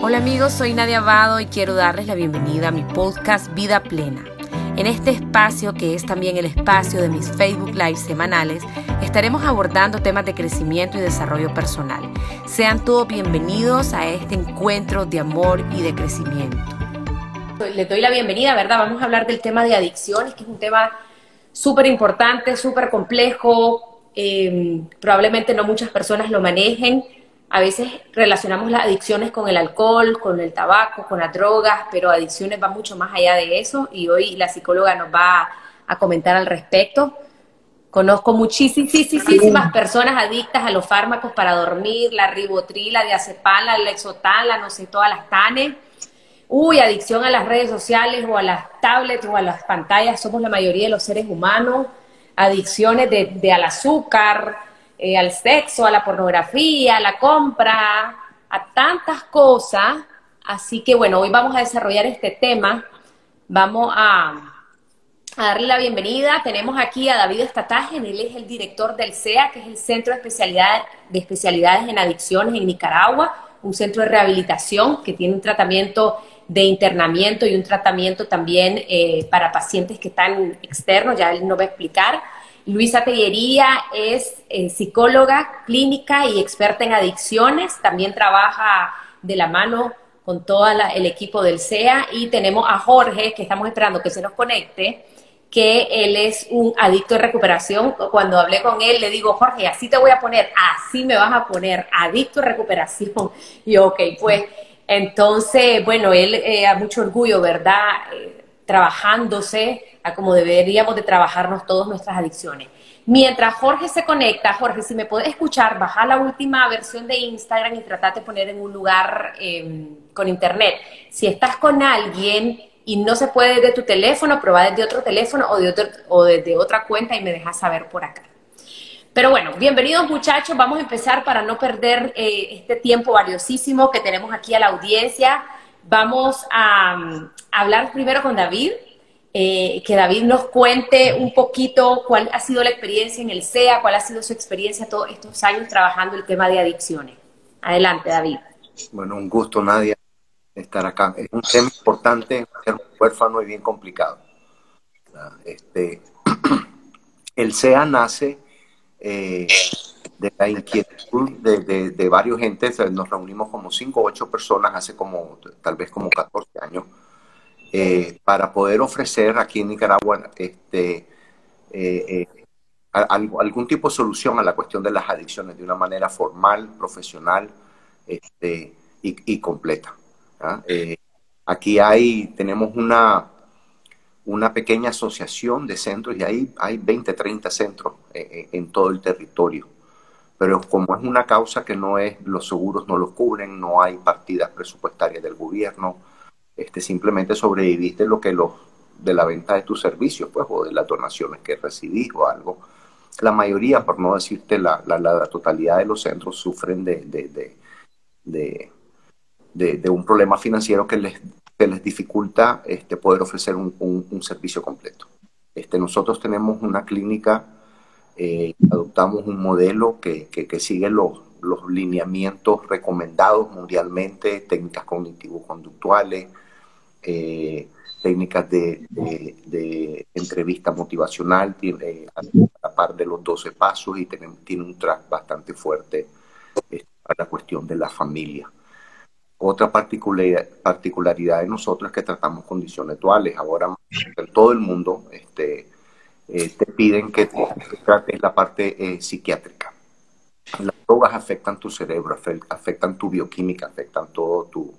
Hola amigos, soy Nadia Abado y quiero darles la bienvenida a mi podcast Vida Plena. En este espacio, que es también el espacio de mis Facebook Live semanales, estaremos abordando temas de crecimiento y desarrollo personal. Sean todos bienvenidos a este encuentro de amor y de crecimiento. Les doy la bienvenida, ¿verdad? Vamos a hablar del tema de adicciones, que es un tema súper importante, súper complejo. Eh, probablemente no muchas personas lo manejen a veces relacionamos las adicciones con el alcohol, con el tabaco, con las drogas, pero adicciones van mucho más allá de eso y hoy la psicóloga nos va a comentar al respecto. Conozco muchísimas personas adictas a los fármacos para dormir, la ribotril, la diazepam, la lexotan, la no sé, todas las tanes. Uy, adicción a las redes sociales o a las tablets o a las pantallas, somos la mayoría de los seres humanos. Adicciones de, de al azúcar, eh, al sexo, a la pornografía, a la compra, a tantas cosas. Así que bueno, hoy vamos a desarrollar este tema. Vamos a, darle la bienvenida. Tenemos aquí a David Estataje, él es el director del CEA, que es el Centro de, Especialidad, de Especialidades en Adicciones en Nicaragua, un centro de rehabilitación que tiene un tratamiento de internamiento y un tratamiento también eh, para pacientes que están externos, ya él nos va a explicar. Luisa Tellería es eh, psicóloga clínica y experta en adicciones. También trabaja de la mano con todo el equipo del CEA. Y tenemos a Jorge, que estamos esperando que se nos conecte, que él es un adicto de recuperación. Cuando hablé con él, le digo, Jorge, así te voy a poner, así me vas a poner, adicto de recuperación. Y ok, pues entonces, bueno, él eh, a mucho orgullo, ¿verdad? Eh, trabajándose a como deberíamos de trabajarnos todas nuestras adicciones. Mientras Jorge se conecta, Jorge, si me puedes escuchar, baja la última versión de Instagram y trata de poner en un lugar em, con internet. Si estás con alguien y no se puede desde tu teléfono, prueba desde otro teléfono o, de otro, o desde otra cuenta y me dejas saber por acá. Pero bueno, bienvenidos muchachos, vamos a empezar para no perder eh, este tiempo valiosísimo que tenemos aquí a la audiencia. Vamos a hablar primero con David, eh, que David nos cuente un poquito cuál ha sido la experiencia en el SEA, cuál ha sido su experiencia todos estos años trabajando el tema de adicciones. Adelante, David. Bueno, un gusto, Nadia, estar acá. Es un tema importante, ser huérfano y bien complicado. Este, el SEA nace eh, de la inquietud de, de, varios gentes. Nos reunimos como cinco o ocho personas hace como, tal vez como 14 años eh, para poder ofrecer aquí en Nicaragua este, eh, eh, algún tipo de solución a la cuestión de las adicciones de una manera formal, profesional este, y, completa. ¿ah? aquí hay, tenemos una, una pequeña asociación de centros y ahí hay 20, 30 centros en todo el territorio. Pero como es una causa que no es, los seguros no los cubren, no hay partidas presupuestarias del gobierno, este, simplemente sobreviviste lo que los de la venta de tus servicios, pues, o de las donaciones que recibís o algo. La mayoría, por no decirte la, totalidad de los centros, sufren de un problema financiero que les, que les dificulta este, poder ofrecer un, servicio completo. Este, nosotros tenemos una clínica, eh, adoptamos un modelo que, sigue los, lineamientos recomendados mundialmente, técnicas cognitivo-conductuales, eh, técnicas de, entrevista motivacional, tiene, a la par de los 12 pasos y tiene, un track bastante fuerte eh, a la cuestión de la familia. Otra particularidad, de nosotros es que tratamos condiciones duales. Ahora en todo el mundo este, eh, te piden que trates la parte psiquiátrica. Las drogas afectan tu cerebro, afectan tu bioquímica, afectan todo tu,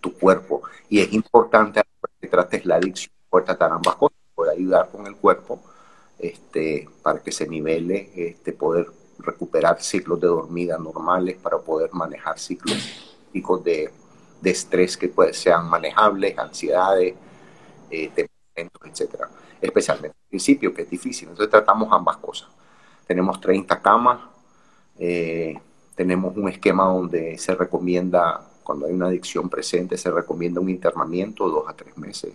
tu cuerpo. Y es importante que trates la adicción, por tratar ambas cosas, por ayudar con el cuerpo este, para que se nivele, este, poder recuperar ciclos de dormida normales, para poder manejar ciclos de, de estrés que sean manejables, ansiedades, eh, temperamentos, etcétera. Especialmente al principio, que es difícil. Entonces tratamos ambas cosas. Tenemos 30 camas, eh, tenemos un esquema donde se recomienda cuando hay una adicción presente se recomienda un internamiento dos a tres meses.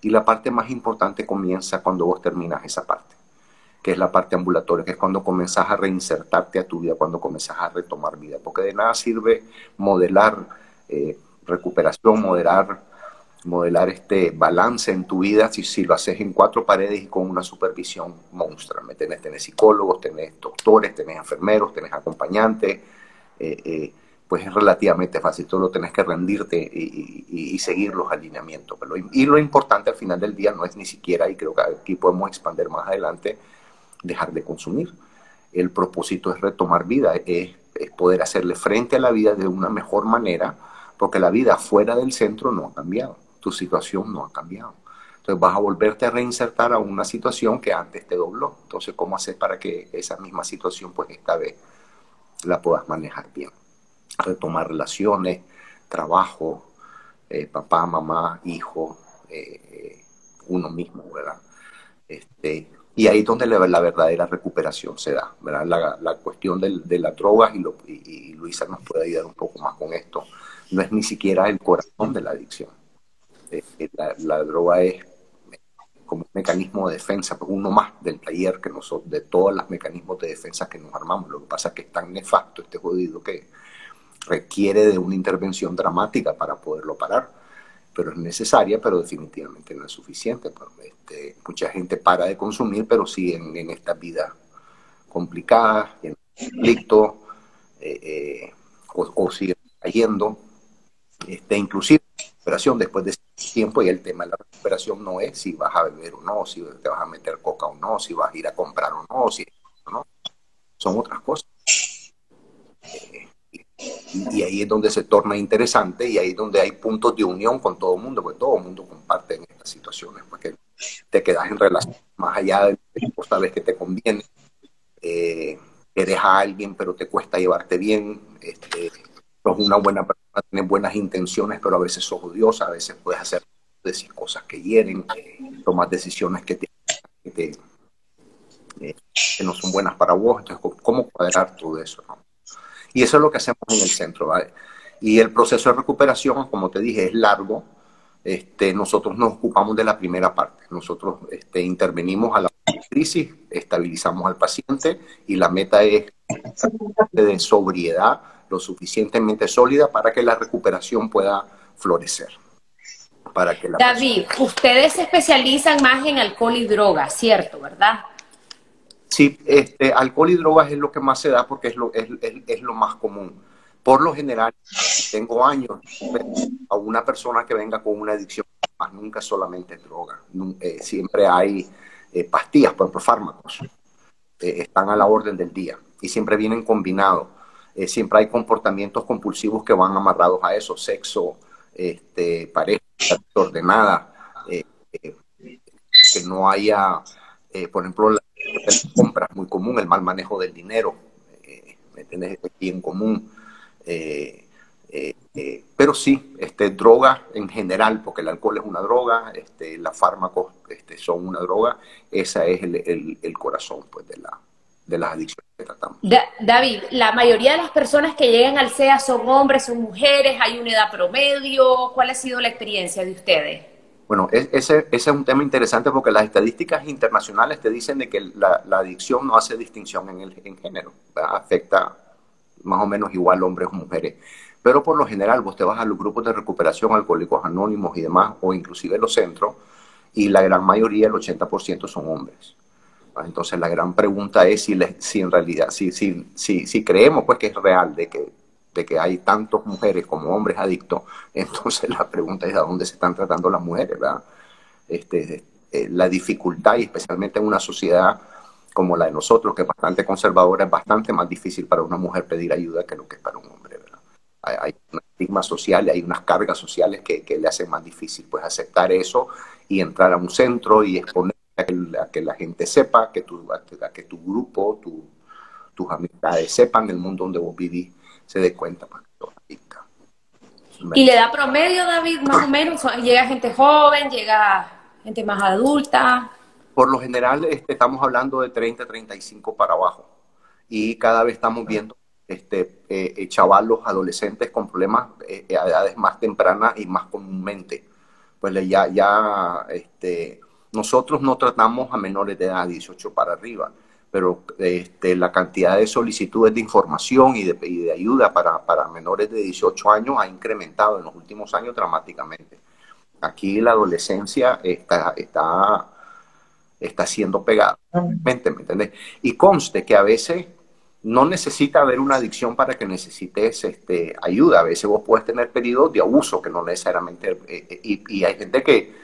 Y la parte más importante comienza cuando vos terminas esa parte, que es la parte ambulatoria, que es cuando comenzás a reinsertarte a tu vida, cuando comenzás a retomar vida. Porque de nada sirve modelar, eh, recuperación, moderar, modelar este balance en tu vida, si, si lo haces en cuatro paredes y con una supervisión monstrua. ¿me tenés, tenés psicólogos, tenés doctores, tenés enfermeros, tenés acompañantes, eh, eh, pues es relativamente fácil. Tú lo tenés que rendirte y, seguir los alineamientos. y lo importante al final del día no es ni siquiera, y creo que aquí podemos expandir más adelante, dejar de consumir. El propósito es retomar vida, es, poder hacerle frente a la vida de una mejor manera, porque la vida fuera del centro no ha cambiado, tu situación no ha cambiado. Entonces vas a volverte a reinsertar a una situación que antes te dobló. Entonces, ¿cómo hacer para que esa misma situación, pues esta vez, la puedas manejar bien? Retomar relaciones, trabajo, eh, papá, mamá, hijo, eh, uno mismo, ¿verdad? Este, y ahí es donde la, verdadera recuperación se da. La, cuestión de las drogas, y, lo, y, Luisa nos puede ayudar un poco más con esto, no es ni siquiera el corazón de la adicción. Eh, eh, la, droga es como un mecanismo de defensa, pues uno más del taller que nosotros, de todos los mecanismos de defensa que nos armamos. Lo que pasa es que es tan nefasto este jodido que requiere de una intervención dramática para poderlo parar pero es necesaria, pero definitivamente no es suficiente. Pues, este, mucha gente para de consumir, pero siguen en esta vida complicada, en conflicto, eh, eh, o, siguen cayendo. Este, inclusive recuperación después de tiempo, y el tema de la recuperación no es si vas a beber o no, si te vas a meter coca o no, si vas a ir a comprar o no, si no. Son otras cosas. Eh, y, ahí es donde se torna interesante y ahí es donde hay puntos de unión con todo el mundo, porque todo el mundo comparte en estas situaciones, porque te quedas en relación más allá de que sabes que te conviene, eh, eres a alguien pero te cuesta llevarte bien, este, sos una buena persona, tienes buenas intenciones, pero a veces sos odiosa, a veces puedes hacer decir cosas que hieren, tomar decisiones que, te, que, eh, que, no son buenas para vos, entonces cómo cuadrar todo eso, ¿no? Y eso es lo que hacemos en el centro. Y el proceso de recuperación, como te dije, es largo. Este, nosotros nos ocupamos de la primera parte. Nosotros este, intervenimos a la crisis, estabilizamos al paciente y la meta es de sobriedad lo suficientemente sólida para que la recuperación pueda florecer. Para que David, ustedes se especializan más en alcohol y drogas, ¿cierto? ¿Verdad? Sí, este, alcohol y drogas es lo que más se da porque es lo, es, es, lo más común. Por lo general, tengo años a una persona que venga con una adicción, más nunca solamente droga. Eh, siempre hay eh, pastillas, por ejemplo, fármacos. Eh, están a la orden del día y siempre vienen combinados. siempre hay comportamientos compulsivos que van amarrados a eso, sexo, este, pareja ordenada, que no haya, por ejemplo, la compras muy común, el mal manejo del dinero, eh, ¿me Bien común. Eh, eh, eh, pero sí, este, droga en general, porque el alcohol es una droga, este, los fármacos este, son una droga, esa es el, el, corazón pues, de, la, de las adicciones que tratamos. David, la mayoría de las personas que llegan al SEA son hombres, son mujeres, hay una edad promedio, ¿cuál ha sido la experiencia de ustedes? Bueno, ese, es un tema interesante porque las estadísticas internacionales te dicen de que la, adicción no hace distinción en, el, en género, afecta más o menos igual hombres o mujeres. Pero por lo general vos te vas a los grupos de recuperación, alcohólicos anónimos y demás, o inclusive los centros, y la gran mayoría, el 80% son hombres. Entonces la gran pregunta es si, si en realidad, si, si, si, si creemos pues que es real de que de que hay tantas mujeres como hombres adictos, entonces la pregunta es a dónde se están tratando las mujeres, ¿verdad? Este, eh, la dificultad, y especialmente en una sociedad como la de nosotros, que es bastante conservadora, es bastante más difícil para una mujer pedir ayuda que lo que es para un hombre, ¿verdad? Hay, un estigma social, hay unas cargas sociales que, le hacen más difícil pues aceptar eso y entrar a un centro y exponer a que, la gente sepa, que tu, a que tu grupo, tus amistades sepan el mundo donde vos vivís se dé cuenta para que ¿Y le da promedio, David, más o menos? ¿Llega gente joven? ¿Llega gente más adulta? Por lo general este, estamos hablando de 30, 35 para abajo. Y cada vez estamos viendo este, eh, eh, chavalos, adolescentes con problemas eh, a edades más tempranas y más comúnmente. Pues ya, ya este, nosotros no tratamos a menores de edad, 18 para arriba pero este, la cantidad de solicitudes de información y de, de ayuda para, para, menores de 18 años ha incrementado en los últimos años dramáticamente. Aquí la adolescencia está, está, está siendo pegada, ¿me entiendes? Y conste que a veces no necesita haber una adicción para que necesites este, ayuda. A veces vos puedes tener periodos de abuso que no necesariamente... Eh, eh, y, y hay gente que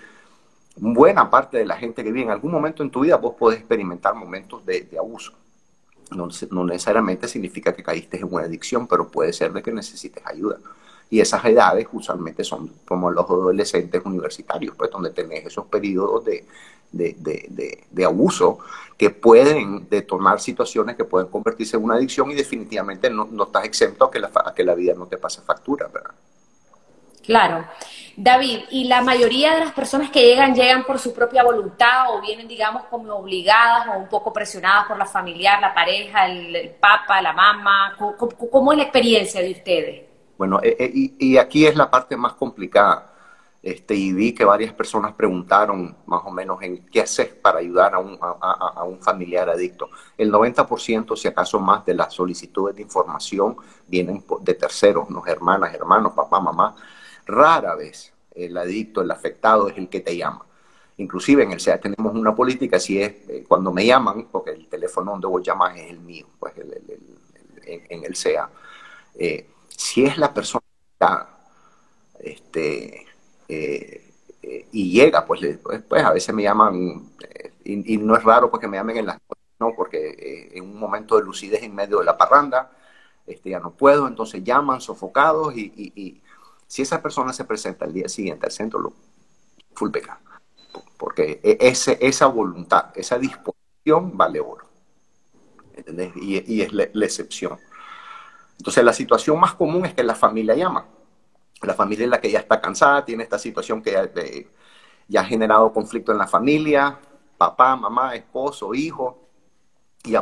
buena parte de la gente que vive en algún momento en tu vida, vos podés experimentar momentos de, abuso. No, necesariamente significa que caíste en una adicción, pero puede ser de que necesites ayuda. Y esas edades usualmente son como los adolescentes universitarios, pues donde tenés esos periodos de, de, de, abuso que pueden detonar situaciones que pueden convertirse en una adicción y definitivamente no, no estás exento a que, la, a que la vida no te pase factura, ¿verdad? Claro. David, ¿y la mayoría de las personas que llegan llegan por su propia voluntad o vienen, digamos, como obligadas o un poco presionadas por la familiar, la pareja, el, papá, la mamá? ¿Cómo, es la experiencia de ustedes? Bueno, eh, eh, y, aquí es la parte más complicada. Este, y vi que varias personas preguntaron más o menos en qué hacer para ayudar a un, a un familiar adicto. El 90%, si acaso más, de las solicitudes de información vienen de terceros, ¿no? hermanas, hermanos, papá, mamá Rara vez el adicto, el afectado es el que te llama. Inclusive en el SEA tenemos una política, si es eh, cuando me llaman, porque el teléfono donde vos llamas es el mío, pues en, el SEA. Eh, si es la persona este, eh, y llega, pues, pues, pues, a veces me llaman, y, no es raro porque me llamen en las no, porque en un momento de lucidez en medio de la parranda, este, ya no puedo, entonces llaman sofocados y si esa persona se presenta el día siguiente al centro, lo, full beca. Porque e, ese, esa voluntad, esa disposición vale oro. ¿Entendés? Y, es la, excepción. Entonces la situación más común es que la familia llama. La familia es la que ya está cansada, tiene esta situación que ya, ha generado conflicto en la familia, papá, mamá, esposo, hijo. Y,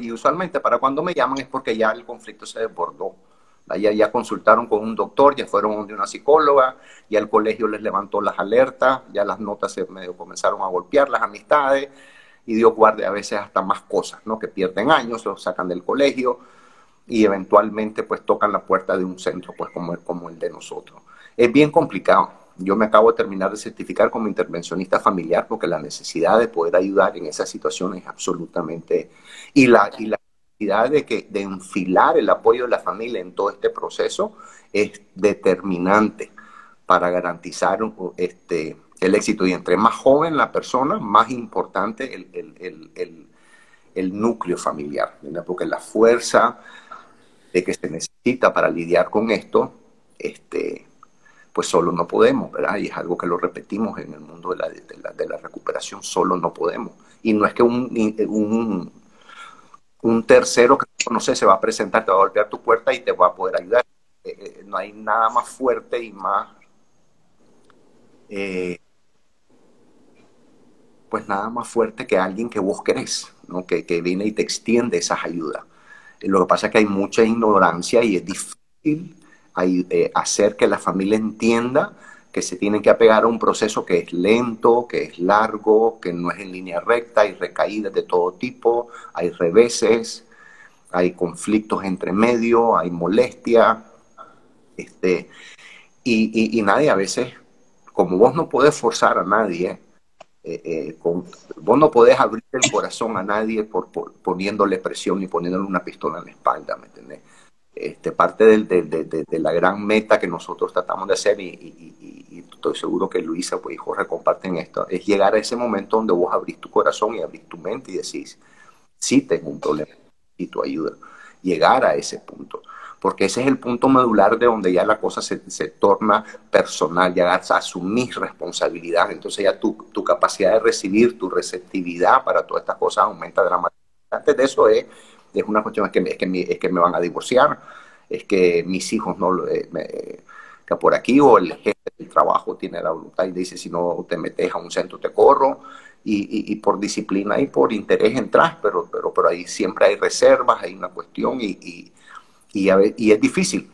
y usualmente para cuando me llaman es porque ya el conflicto se desbordó ya, ya consultaron con un doctor, ya fueron de una psicóloga, ya el colegio les levantó las alertas, ya las notas se medio comenzaron a golpear, las amistades, y Dios guarde a veces hasta más cosas, ¿no? Que pierden años, los sacan del colegio y eventualmente pues tocan la puerta de un centro pues como, como el de nosotros. Es bien complicado. Yo me acabo de terminar de certificar como intervencionista familiar porque la necesidad de poder ayudar en esa situación es absolutamente... Y la, y la de, que, de enfilar el apoyo de la familia en todo este proceso es determinante para garantizar este, el éxito. Y entre más joven la persona, más importante el, núcleo familiar, porque la fuerza de que se necesita para lidiar con esto, este, pues solo no podemos, ¿verdad? Y es algo que lo repetimos en el mundo de la, de la, recuperación, solo no podemos. Y no es que un un tercero que no sé, se va a presentar, te va a golpear tu puerta y te va a poder ayudar. Eh, eh, no hay nada más fuerte y más, eh, pues nada más fuerte que alguien que vos querés, ¿no? que, que viene y te extiende esas ayudas. Lo que pasa es que hay mucha ignorancia y es difícil hacer que la familia entienda se tienen que apegar a un proceso que es lento, que es largo, que no es en línea recta, hay recaídas de todo tipo, hay reveses, hay conflictos entre medio, hay molestia, este, y, nadie a veces, como vos no podés forzar a nadie, eh, eh, vos no podés abrir el corazón a nadie por, poniéndole presión y poniéndole una pistola en la espalda, ¿me entendés? Este, parte de, la gran meta que nosotros tratamos de hacer y, estoy seguro que Luisa pues, y Jorge comparten esto, es llegar a ese momento donde vos abrís tu corazón y abrís tu mente y decís, sí tengo un problema y tu ayuda. Llegar a ese punto. Porque ese es el punto medular de donde ya la cosa se, se torna personal, ya asumir responsabilidad. Entonces ya tu, tu capacidad de recibir, tu receptividad para todas estas cosas aumenta dramáticamente. Antes de eso es, es una cuestión, es que, es que, me, es que me van a divorciar, es que mis hijos no... Eh, me, que por aquí o el jefe del trabajo tiene la voluntad y dice si no te metes a un centro te corro y, por disciplina y por interés entras, pero, pero, pero ahí siempre hay reservas, hay una cuestión y, y, y, es difícil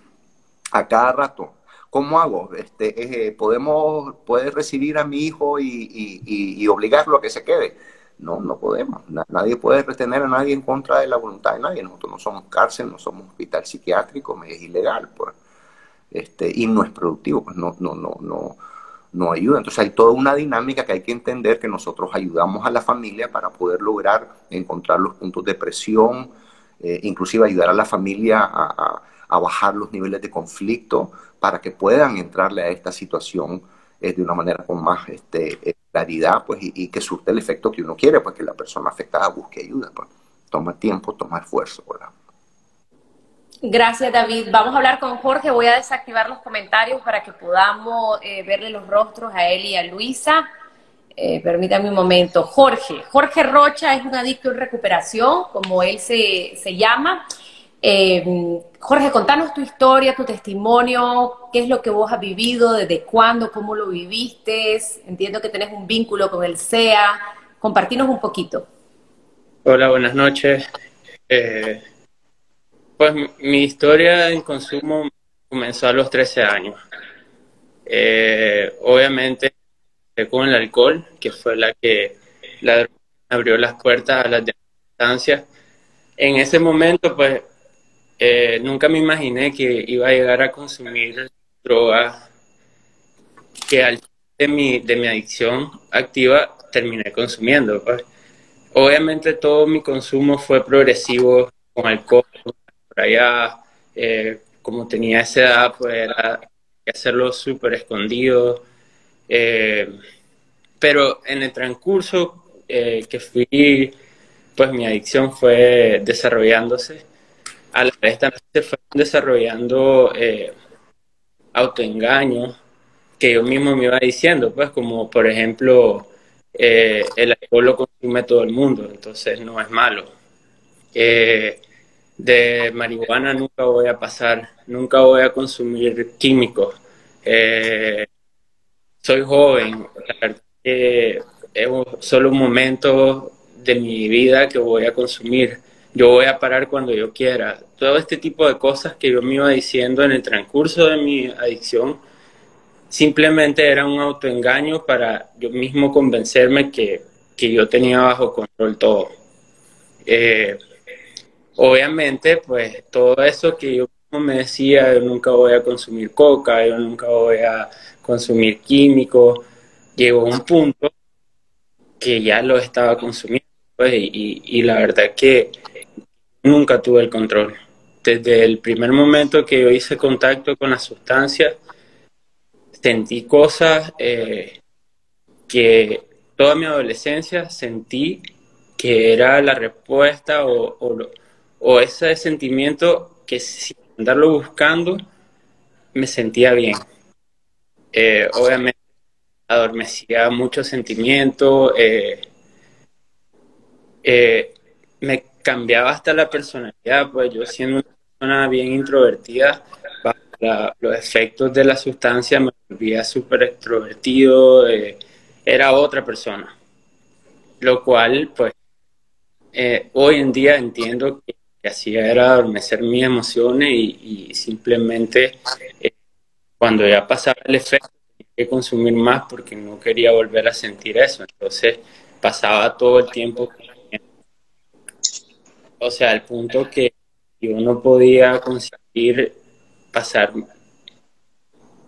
a cada rato. ¿Cómo hago? Este, eh, ¿Podemos, ¿Puedes recibir a mi hijo y, obligarlo a que se quede? No, no podemos. nadie puede retener a nadie en contra de la voluntad de nadie. Nosotros no somos cárcel, no somos hospital psiquiátrico, es ilegal, pues. Este, y no es productivo, pues no, no, no, no, no ayuda. Entonces hay toda una dinámica que hay que entender que nosotros ayudamos a la familia para poder lograr encontrar los puntos de presión, eh, inclusive ayudar a la familia a, bajar los niveles de conflicto para que puedan entrarle a esta situación eh, de una manera con más este, claridad pues, y, que surte el efecto que uno quiere, pues que la persona afectada busque ayuda. Pues. Toma tiempo, toma esfuerzo. ¿verdad? Gracias, David. Vamos a hablar con Jorge. Voy a desactivar los comentarios para que podamos eh, verle los rostros a él y a Luisa. Eh, permítame un momento. Jorge. Jorge Rocha es un adicto en recuperación, como él se, llama. Eh, Jorge, contanos tu historia, tu testimonio, qué es lo que vos has vivido, desde cuándo, cómo lo viviste. Entiendo que tenés un vínculo con el SEA. Compartinos un poquito. Hola, buenas noches. Pues mi historia en consumo comenzó a los 13 años. Eh, obviamente con el alcohol, que fue la que la abrió las puertas a las distancias. En ese momento, pues, eh, nunca me imaginé que iba a llegar a consumir drogas que al de mi, de mi adicción activa terminé consumiendo. Pues. Obviamente todo mi consumo fue progresivo con alcohol, allá, eh, como tenía esa edad, pues era hacerlo súper escondido. Eh, pero en el transcurso eh, que fui, pues mi adicción fue desarrollándose. A la vez también se fue desarrollando autoengaños que yo mismo me iba diciendo, pues como por ejemplo, el alcohol lo consume todo el mundo, entonces no es malo de marihuana nunca voy a pasar, nunca voy a consumir químicos. Eh, soy joven, es solo un momento de mi vida que voy a consumir. Yo voy a parar cuando yo quiera. Todo este tipo de cosas que yo me iba diciendo en el transcurso de mi adicción simplemente era un autoengaño para yo mismo convencerme que, que yo tenía bajo control todo. Eh, obviamente, pues todo eso que yo me decía, yo nunca voy a consumir coca, yo nunca voy a consumir químicos, llegó a un punto que ya lo estaba consumiendo, pues, y, y la verdad que nunca tuve el control. Desde el primer momento que yo hice contacto con la sustancia, sentí cosas eh, que toda mi adolescencia sentí que era la respuesta o, o, ese sentimiento que sin andarlo buscando me sentía bien. Eh, obviamente adormecía muchos sentimientos, eh, eh, me cambiaba hasta la personalidad, pues yo siendo una persona bien introvertida, los efectos de la sustancia me volvía súper extrovertido, era otra persona, lo cual pues hoy en día entiendo que que hacía era adormecer mis emociones y, simplemente eh, cuando ya pasaba el efecto tenía que consumir más porque no quería volver a sentir eso. Entonces pasaba todo el tiempo. O sea, al punto que yo no podía conseguir pasar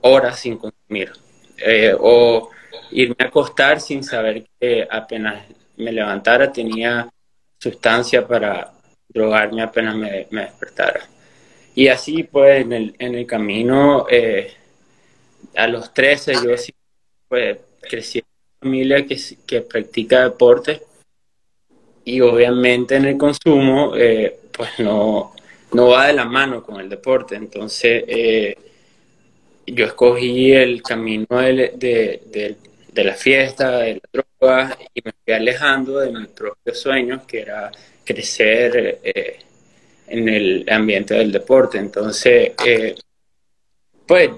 horas sin consumir. Eh, o irme a acostar sin saber que apenas me levantara tenía sustancia para, drogarme apenas me, despertara. Y así pues en el, en el camino, eh, a los 13 yo pues, crecí en una familia que, que practica deporte y obviamente en el consumo eh, pues no, no va de la mano con el deporte. Entonces eh, yo escogí el camino de, de, de, la fiesta, de la droga y me fui alejando de mis propios sueños que era crecer eh, en el ambiente del deporte. Entonces, eh, pues,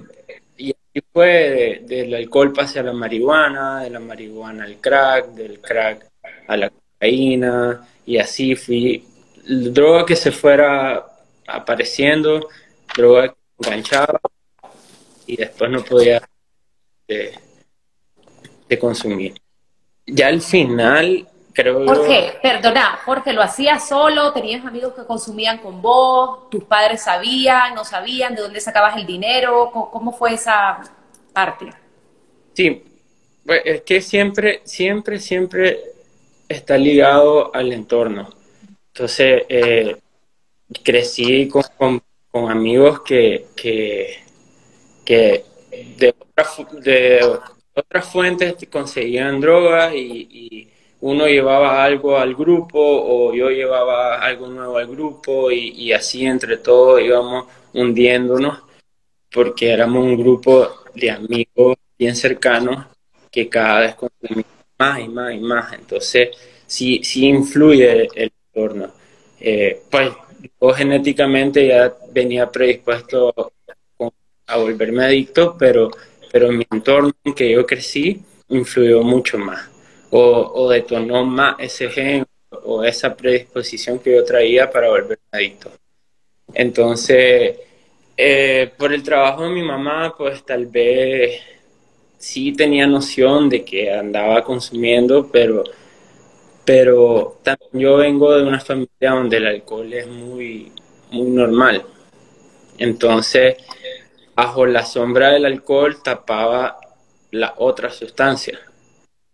y así fue del alcohol pasé a la marihuana, de la marihuana al crack, del crack a la cocaína, y así fui. Droga que se fuera apareciendo, droga que enganchaba, y después no podía de, de consumir. Ya al final creo Jorge, perdona, Jorge, ¿lo hacías solo? ¿Tenías amigos que consumían con vos? ¿Tus padres sabían, no sabían de dónde sacabas el dinero? ¿Cómo, fue esa parte? Sí, pues es que siempre, siempre, siempre está ligado al entorno. Entonces, eh, crecí con, amigos que, que, que de, de otras fuentes conseguían drogas y, uno llevaba algo al grupo o yo llevaba algo nuevo al grupo y, así entre todos íbamos hundiéndonos porque éramos un grupo de amigos bien cercanos que cada vez más y más y más. Entonces, sí, sí influye el entorno. Eh, pues yo genéticamente ya venía predispuesto a volverme adicto, pero pero mi entorno en que yo crecí influyó mucho más o, o detonó más ese gen o esa predisposición que yo traía para volverme adicto. Entonces, eh, por el trabajo de mi mamá, pues tal vez sí tenía noción de que andaba consumiendo, pero, pero también yo vengo de una familia donde el alcohol es muy, muy normal. Entonces, bajo la sombra del alcohol tapaba la otra sustancia.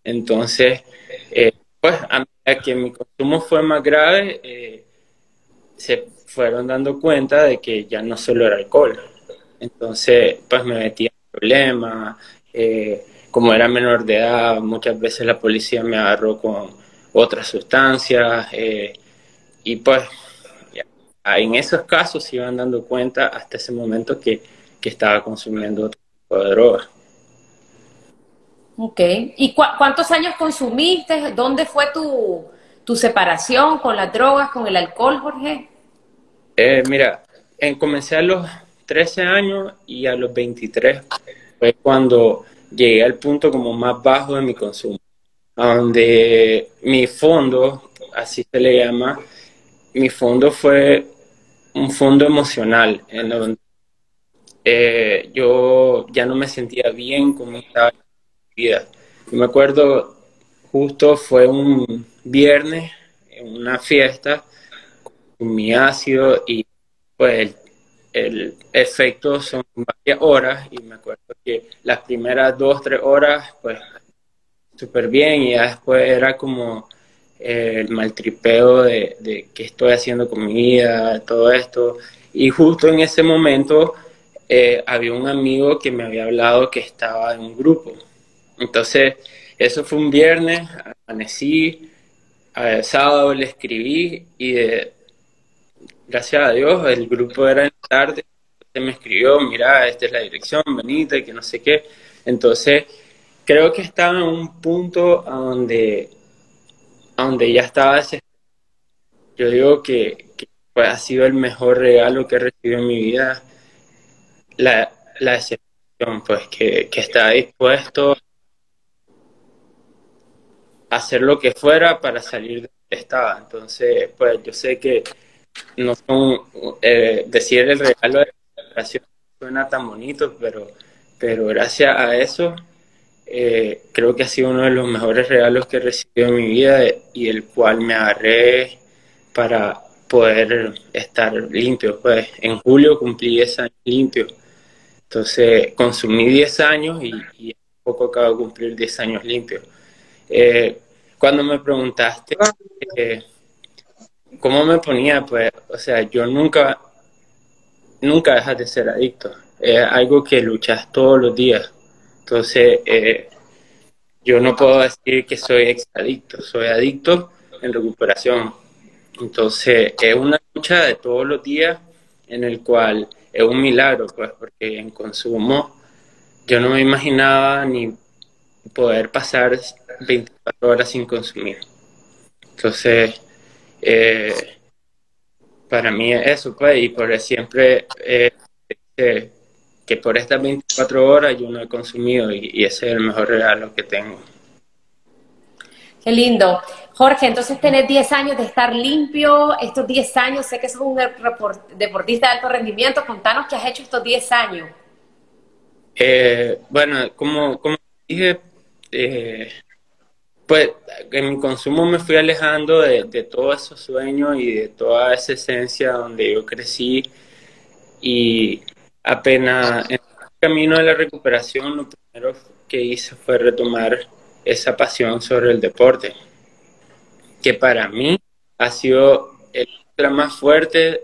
Entonces, eh, pues a medida que mi consumo fue más grave, eh, se fueron dando cuenta de que ya no solo era alcohol. Entonces, pues me metía en problemas. Eh, como era menor de edad, muchas veces la policía me agarró con otras sustancias. y pues, en esos casos se iban dando cuenta hasta ese momento que que estaba consumiendo otro tipo de droga. Ok. ¿Y cuántos años consumiste? ¿Dónde fue tu, tu, separación con las drogas, con el alcohol, Jorge? Eh, mira, en, comencé a los 13 años y a los 23 fue cuando llegué al punto como más bajo de mi consumo, donde mi fondo, así se le llama, mi fondo fue un fondo emocional, en donde eh, yo ya no me sentía bien con estaba en mi vida. Yo me acuerdo, justo fue un viernes, en una fiesta, con mi ácido y pues el, efecto son varias horas y me acuerdo que las primeras dos, tres horas, pues súper bien y después era como el maltripeo de, de qué estoy haciendo con mi vida, todo esto. Y justo en ese momento eh, había un amigo que me había hablado que estaba en un grupo. Entonces, eso fue un viernes, amanecí, el sábado le escribí y gracias a Dios el grupo era en tarde, se me escribió, mira, esta es la dirección, venite, que no sé qué. Entonces, creo que estaba en un punto donde, donde ya estaba ese... Yo digo que, pues, ha sido el mejor regalo que he recibido en mi vida la, la excepción, pues, que, está dispuesto a hacer lo que fuera para salir de donde estaba. Entonces, pues, yo sé que no son, eh, decir el regalo de la celebración suena tan bonito, pero, pero gracias a eso, eh, creo que ha sido uno de los mejores regalos que he recibido en mi vida y el cual me agarré para poder estar limpio. Pues en julio cumplí ese año limpio entonces, consumí 10 años y, poco acabo de cumplir 10 años limpios. Eh, cuando me preguntaste eh, cómo me ponía, pues, o sea, yo nunca, nunca dejas de ser adicto. Es algo que luchas todos los días. Entonces, eh, yo no puedo decir que soy exadicto, soy adicto en recuperación. Entonces, es una lucha de todos los días en el cual es un milagro, pues, porque en consumo yo no me imaginaba ni poder pasar 24 horas sin consumir. Entonces, eh, para mí es eso, pues, y por siempre eh, que por estas 24 horas yo no he consumido y, y ese es el mejor regalo que tengo. Qué lindo. Jorge, entonces tenés 10 años de estar limpio, estos 10 años, sé que sos un deportista de alto rendimiento, contanos qué has hecho estos 10 años. Eh, bueno, como, como dije, pues en mi consumo me fui alejando de, de todos esos sueños y de toda esa esencia donde yo crecí y apenas en el camino de la recuperación lo primero que hice fue retomar esa pasión sobre el deporte, que para mí ha sido el más fuerte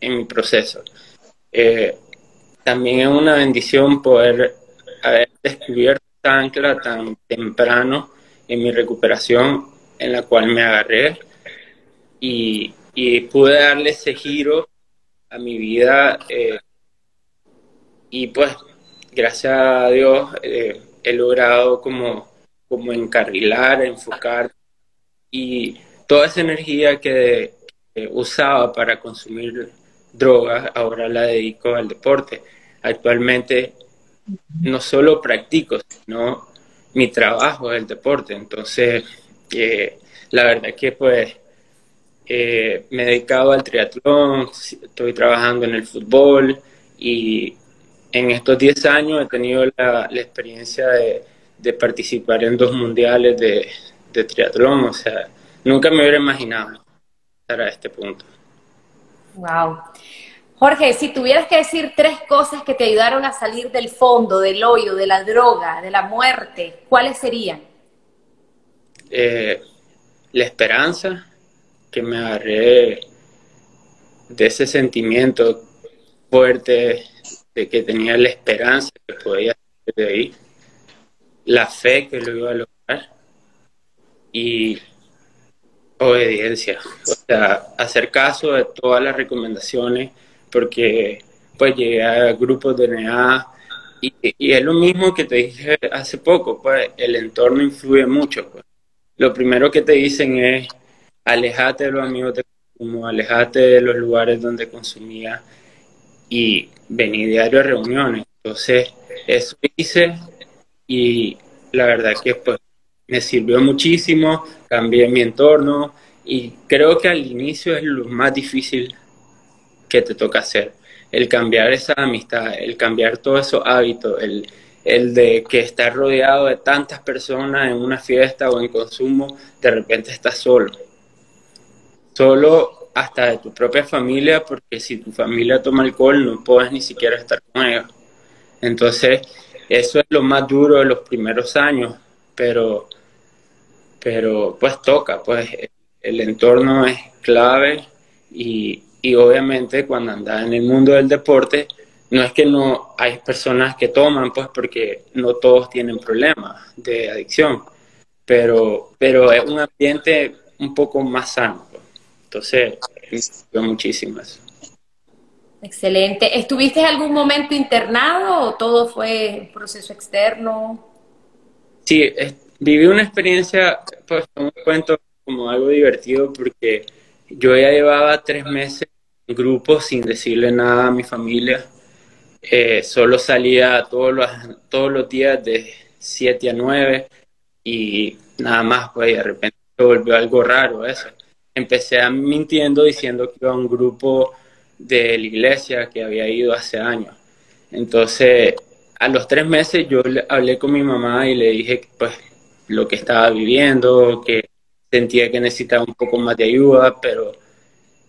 en mi proceso. Eh, también es una bendición poder haber descubierto esta ancla tan temprano en mi recuperación en la cual me agarré y, pude darle ese giro a mi vida eh, y pues gracias a Dios eh, he logrado como, como encarrilar, enfocar y toda esa energía que, usaba para consumir drogas ahora la dedico al deporte. Actualmente no solo practico, sino mi trabajo es el deporte. Entonces, eh, la verdad que pues eh, me he dedicado al triatlón, estoy trabajando en el fútbol y en estos 10 años he tenido la, experiencia de, participar en dos mundiales de, triatlón. O sea, nunca me hubiera imaginado estar a este punto. Wow. Jorge, si tuvieras que decir tres cosas que te ayudaron a salir del fondo, del hoyo, de la droga, de la muerte, ¿cuáles serían? Eh, la esperanza, que me agarré de ese sentimiento fuerte de que tenía la esperanza que podía salir de ahí, la fe que lo iba a lograr y obediencia, o sea, hacer caso de todas las recomendaciones porque pues llegué a grupos de NA y, y, es lo mismo que te dije hace poco, pues el entorno influye mucho. Pues. Lo primero que te dicen es alejate de los amigos de consumo, alejate de los lugares donde consumía y vení diario a reuniones. Entonces, eso hice y la verdad que pues me sirvió muchísimo, cambié mi entorno y creo que al inicio es lo más difícil que te toca hacer. El cambiar esa amistad, el cambiar todos esos hábitos, el, el de que estar rodeado de tantas personas en una fiesta o en consumo, de repente estás solo. Solo hasta de tu propia familia, porque si tu familia toma alcohol no puedes ni siquiera estar con ellos. Entonces, eso es lo más duro de los primeros años, pero, pero pues toca, pues el entorno es clave y, y obviamente cuando andas en el mundo del deporte, no es que no hay personas que toman, pues porque no todos tienen problemas de adicción, pero, pero es un ambiente un poco más sano. Pues. Entonces, me muchísimo eso. Excelente. ¿Estuviste en algún momento internado o todo fue un proceso externo? Sí, viví una experiencia, pues como cuento, como algo divertido porque yo ya llevaba tres meses grupo sin decirle nada a mi familia. Eh, solo salía todos los, todos los días de 7 a 9 y nada más, pues de repente se volvió algo raro eso. Empecé a mintiendo diciendo que iba a un grupo de la iglesia que había ido hace años. Entonces, a los tres meses yo hablé con mi mamá y le dije pues lo que estaba viviendo, que sentía que necesitaba un poco más de ayuda, pero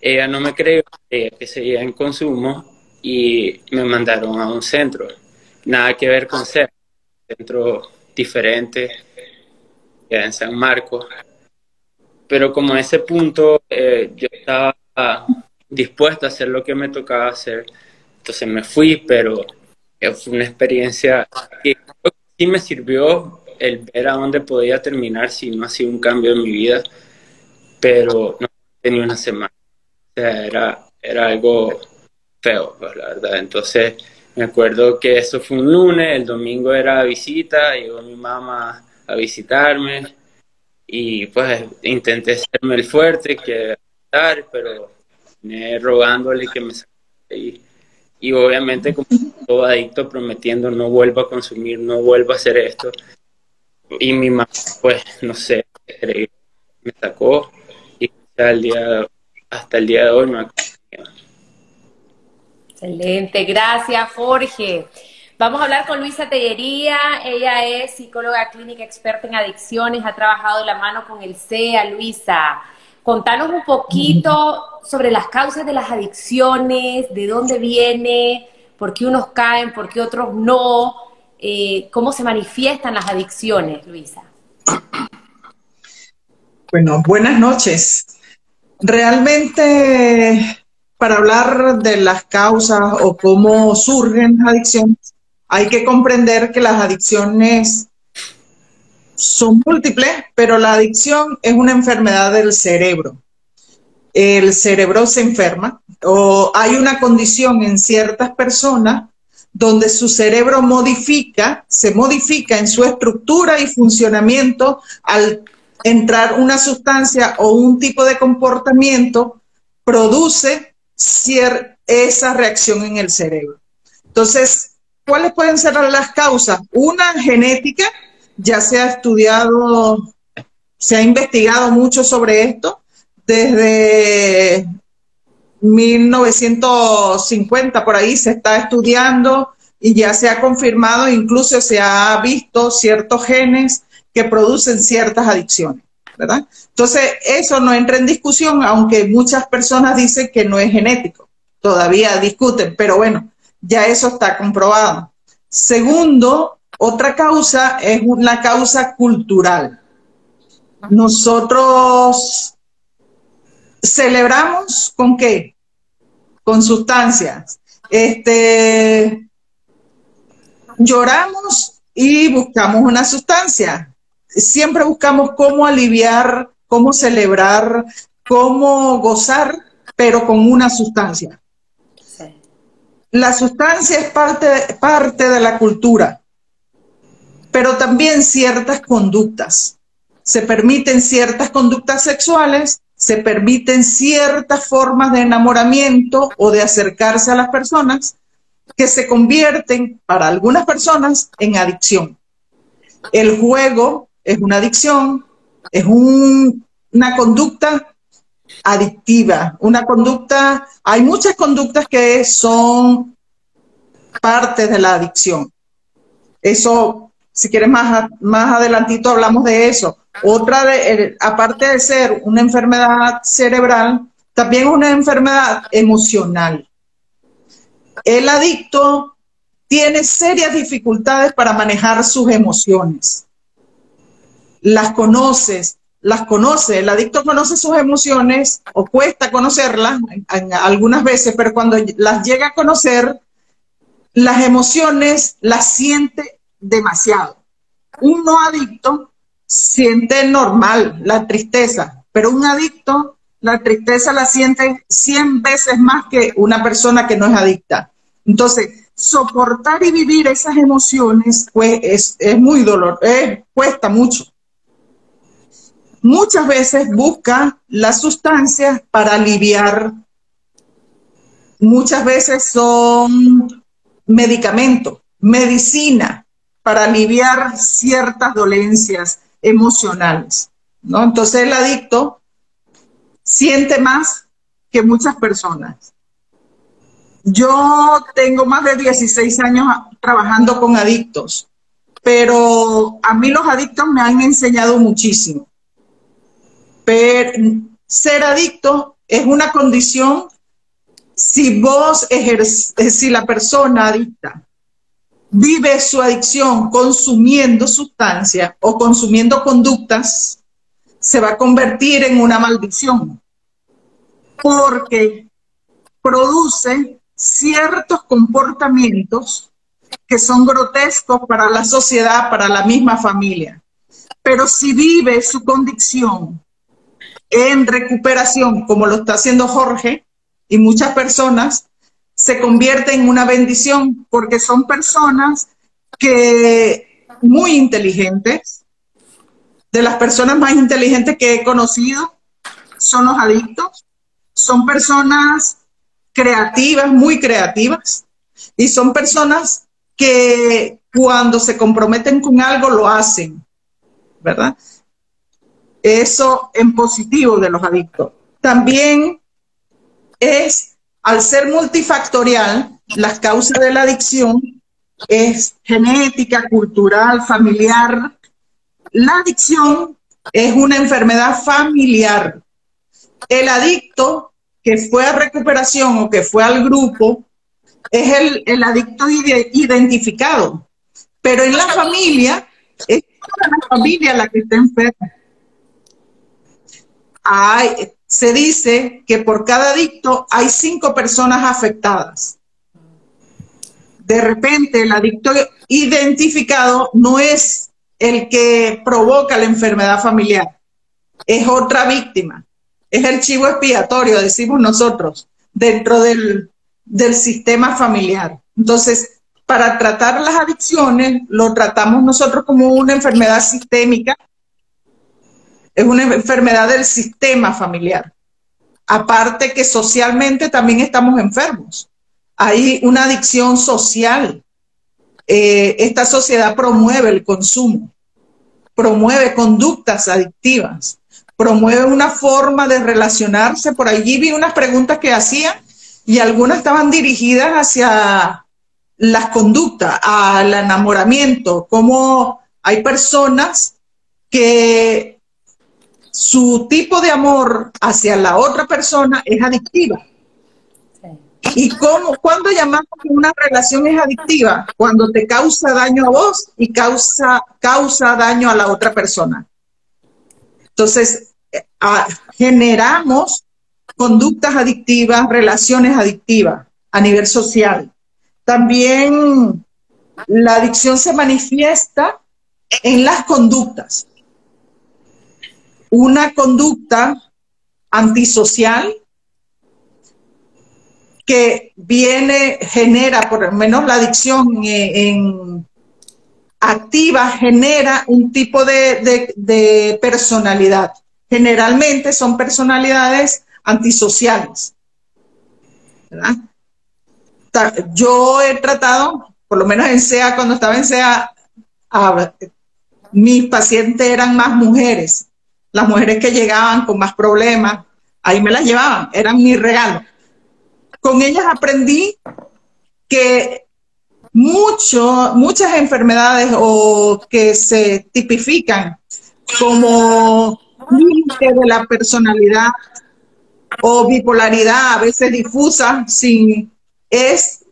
ella no me creyó, que seguía en consumo y me mandaron a un centro. Nada que ver con ser, centro diferente, en San Marcos. Pero como a ese punto eh, yo estaba dispuesto a hacer lo que me tocaba hacer, entonces me fui, pero fue una experiencia que sí me sirvió el ver a dónde podía terminar si no hacía un cambio en mi vida, pero no tenía una semana era, era algo feo, pues, la verdad. Entonces, me acuerdo que eso fue un lunes, el domingo era visita, llegó mi mamá a visitarme y pues intenté serme el fuerte, que pero me rogándole que me y, y obviamente como todo adicto prometiendo no vuelvo a consumir, no vuelvo a hacer esto. Y mi mamá, pues, no sé, me sacó y al día hasta el día de hoy no ha Excelente, gracias Jorge. Vamos a hablar con Luisa Tellería, ella es psicóloga clínica experta en adicciones, ha trabajado de la mano con el CEA. Luisa, contanos un poquito sobre las causas de las adicciones, de dónde viene, por qué unos caen, por qué otros no, eh, cómo se manifiestan las adicciones, Luisa. Bueno, buenas noches. Realmente, para hablar de las causas o cómo surgen las adicciones, hay que comprender que las adicciones son múltiples, pero la adicción es una enfermedad del cerebro. El cerebro se enferma o hay una condición en ciertas personas donde su cerebro modifica, se modifica en su estructura y funcionamiento al entrar una sustancia o un tipo de comportamiento, produce esa reacción en el cerebro. Entonces, ¿Cuáles pueden ser las causas? Una genética, ya se ha estudiado, se ha investigado mucho sobre esto desde 1950 por ahí se está estudiando y ya se ha confirmado, incluso se ha visto ciertos genes que producen ciertas adicciones, ¿verdad? Entonces, eso no entra en discusión, aunque muchas personas dicen que no es genético, todavía discuten, pero bueno, ya eso está comprobado. Segundo, otra causa es una causa cultural. Nosotros celebramos con qué? Con sustancias. Este, lloramos y buscamos una sustancia. Siempre buscamos cómo aliviar, cómo celebrar, cómo gozar, pero con una sustancia. La sustancia es parte, parte de la cultura, pero también ciertas conductas. Se permiten ciertas conductas sexuales, se permiten ciertas formas de enamoramiento o de acercarse a las personas que se convierten para algunas personas en adicción. El juego es una adicción, es una conducta adictiva, una conducta, hay muchas conductas que son parte de la adicción. Eso, si quieres más, más adelantito hablamos de eso. Otra, de, aparte de ser una enfermedad cerebral, también es una enfermedad emocional. El adicto tiene serias dificultades para manejar sus emociones. Las conoces, las conoce, el adicto conoce sus emociones o cuesta conocerlas algunas veces, pero cuando las llega a conocer, las emociones las siente demasiado. Un no adicto siente normal la tristeza, pero un adicto la tristeza la siente 100 veces más que una persona que no es adicta. Entonces, soportar y vivir esas emociones pues, es, es muy dolor, cuesta mucho muchas veces busca las sustancias para aliviar. Muchas veces son medicamentos, medicina para aliviar ciertas dolencias emocionales. ¿no? Entonces el adicto siente más que muchas personas. Yo tengo más de 16 años trabajando con adictos, pero a mí los adictos me han enseñado muchísimo. Pero ser adicto es una condición si vos ejerces, eh, si la persona adicta vive su adicción consumiendo sustancias o consumiendo conductas, se va a convertir en una maldición, porque produce ciertos comportamientos que son grotescos para la sociedad, para la misma familia. Pero si vive su condición en recuperación, como lo está haciendo Jorge y muchas personas, se convierte en una bendición porque son personas que muy inteligentes, de las personas más inteligentes que he conocido, son los adictos, son personas creativas, muy creativas, y son personas que cuando se comprometen con algo lo hacen, ¿verdad? Eso en positivo de los adictos. También es, al ser multifactorial, las causas de la adicción es genética, cultural, familiar. La adicción es una enfermedad familiar. El adicto que fue a recuperación o que fue al grupo es el, el adicto identificado. Pero en la familia, es toda la familia la que está enferma. Se dice que por cada adicto hay cinco personas afectadas. De repente, el adicto identificado no es el que provoca la enfermedad familiar, es otra víctima, es el chivo expiatorio, decimos nosotros, dentro del, del sistema familiar. Entonces, para tratar las adicciones, lo tratamos nosotros como una enfermedad sistémica es una enfermedad del sistema familiar. Aparte que socialmente también estamos enfermos. Hay una adicción social. Eh, esta sociedad promueve el consumo, promueve conductas adictivas, promueve una forma de relacionarse. Por allí vi unas preguntas que hacían y algunas estaban dirigidas hacia las conductas, al enamoramiento, como hay personas que su tipo de amor hacia la otra persona es adictiva. ¿Y cómo, cuándo llamamos que una relación es adictiva? Cuando te causa daño a vos y causa, causa daño a la otra persona. Entonces, eh, generamos conductas adictivas, relaciones adictivas a nivel social. También la adicción se manifiesta en las conductas una conducta antisocial que viene, genera, por lo menos la adicción activa, genera un tipo de, personalidad. Generalmente son personalidades antisociales. Yo he tratado, por lo menos en SEA, cuando estaba en SEA, mis pacientes eran más mujeres las mujeres que llegaban con más problemas, ahí me las llevaban, eran mi regalo. Con ellas aprendí que mucho, muchas enfermedades o que se tipifican como límite de la personalidad o bipolaridad, a veces difusa, sin, es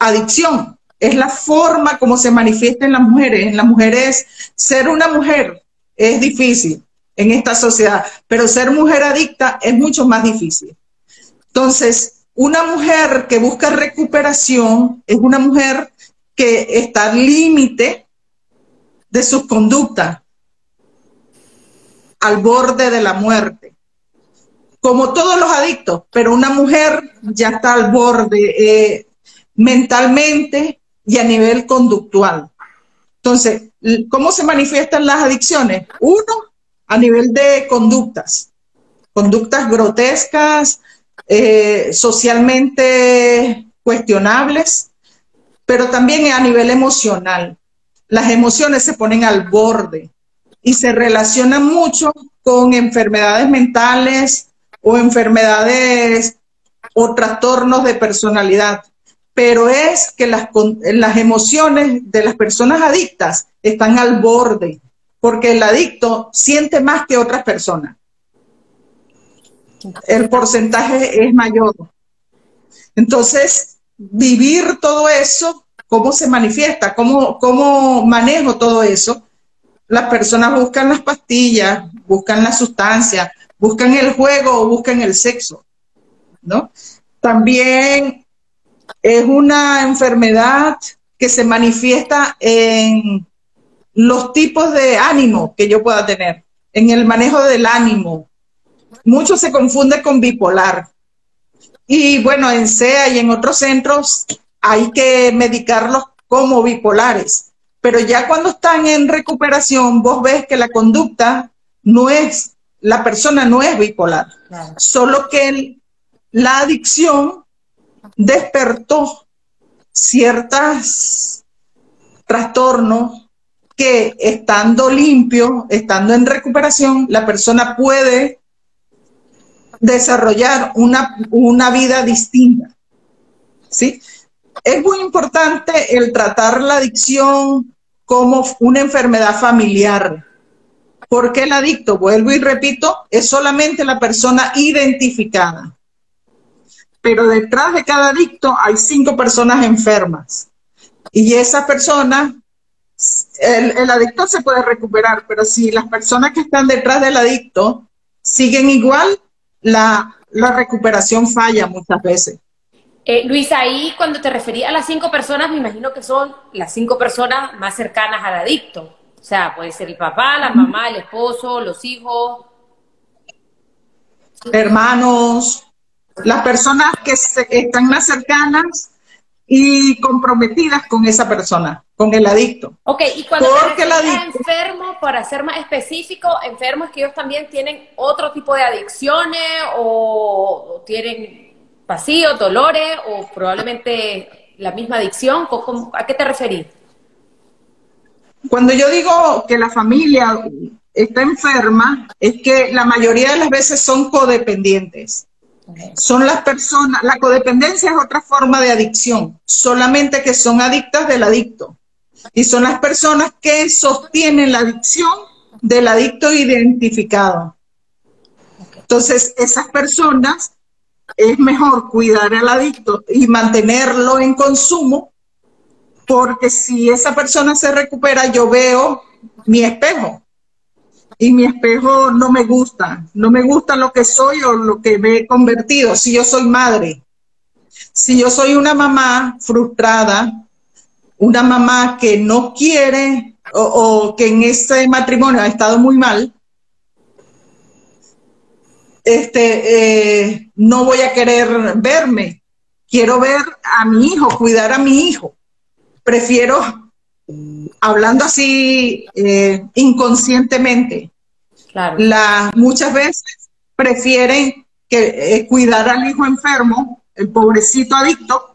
adicción. Es la forma como se manifiesta en las mujeres. En las mujeres, ser una mujer es difícil en esta sociedad, pero ser mujer adicta es mucho más difícil. Entonces, una mujer que busca recuperación es una mujer que está al límite de sus conductas, al borde de la muerte. Como todos los adictos, pero una mujer ya está al borde eh, mentalmente y a nivel conductual. Entonces, ¿cómo se manifiestan las adicciones? Uno, a nivel de conductas, conductas grotescas, eh, socialmente cuestionables, pero también a nivel emocional. Las emociones se ponen al borde y se relacionan mucho con enfermedades mentales o enfermedades o trastornos de personalidad. Pero es que las, las emociones de las personas adictas están al borde porque el adicto siente más que otras personas. El porcentaje es mayor. Entonces, vivir todo eso, ¿cómo se manifiesta? ¿Cómo, cómo manejo todo eso? Las personas buscan las pastillas, buscan la sustancia, buscan el juego o buscan el sexo, ¿no? También es una enfermedad que se manifiesta en los tipos de ánimo que yo pueda tener, en el manejo del ánimo. Mucho se confunde con bipolar. Y bueno, en SEA y en otros centros hay que medicarlos como bipolares. Pero ya cuando están en recuperación, vos ves que la conducta no es, la persona no es bipolar. Solo que la adicción despertó ciertos trastornos que estando limpio, estando en recuperación, la persona puede desarrollar una, una vida distinta. ¿Sí? es muy importante el tratar la adicción como una enfermedad familiar. Porque el adicto, vuelvo y repito, es solamente la persona identificada. Pero detrás de cada adicto hay cinco personas enfermas. Y esa persona, el, adicto se puede recuperar, pero si las personas que están detrás del adicto siguen igual, la, la recuperación falla muchas veces. Eh, Luisa, ahí cuando te refería a las cinco personas, me imagino que son las cinco personas más cercanas al adicto. O sea, puede ser el papá, la mamá, el esposo, los hijos. Hermanos, las personas que están más cercanas y comprometidas con esa persona, con el adicto. Ok, y cuando Porque te el adicto, enfermo, para ser más específico, enfermos que ellos también tienen otro tipo de adicciones o tienen vacío, dolores o probablemente la misma adicción? ¿A qué te referís? Cuando yo digo que la familia está enferma, es que la mayoría de las veces son codependientes. Son las personas, la codependencia es otra forma de adicción, solamente que son adictas del adicto. Y son las personas que sostienen la adicción del adicto identificado. Entonces, esas personas es mejor cuidar al adicto y mantenerlo en consumo, porque si esa persona se recupera, yo veo mi espejo y mi espejo no me gusta, no me gusta lo que soy o lo que me he convertido, si yo soy madre, si yo soy una mamá frustrada, una mamá que no quiere o, o que en ese matrimonio ha estado muy mal, este, eh, no voy a querer verme. Quiero ver a mi hijo, cuidar a mi hijo. Prefiero, hablando así eh, inconscientemente, la, muchas veces prefieren que, eh, cuidar al hijo enfermo, el pobrecito adicto,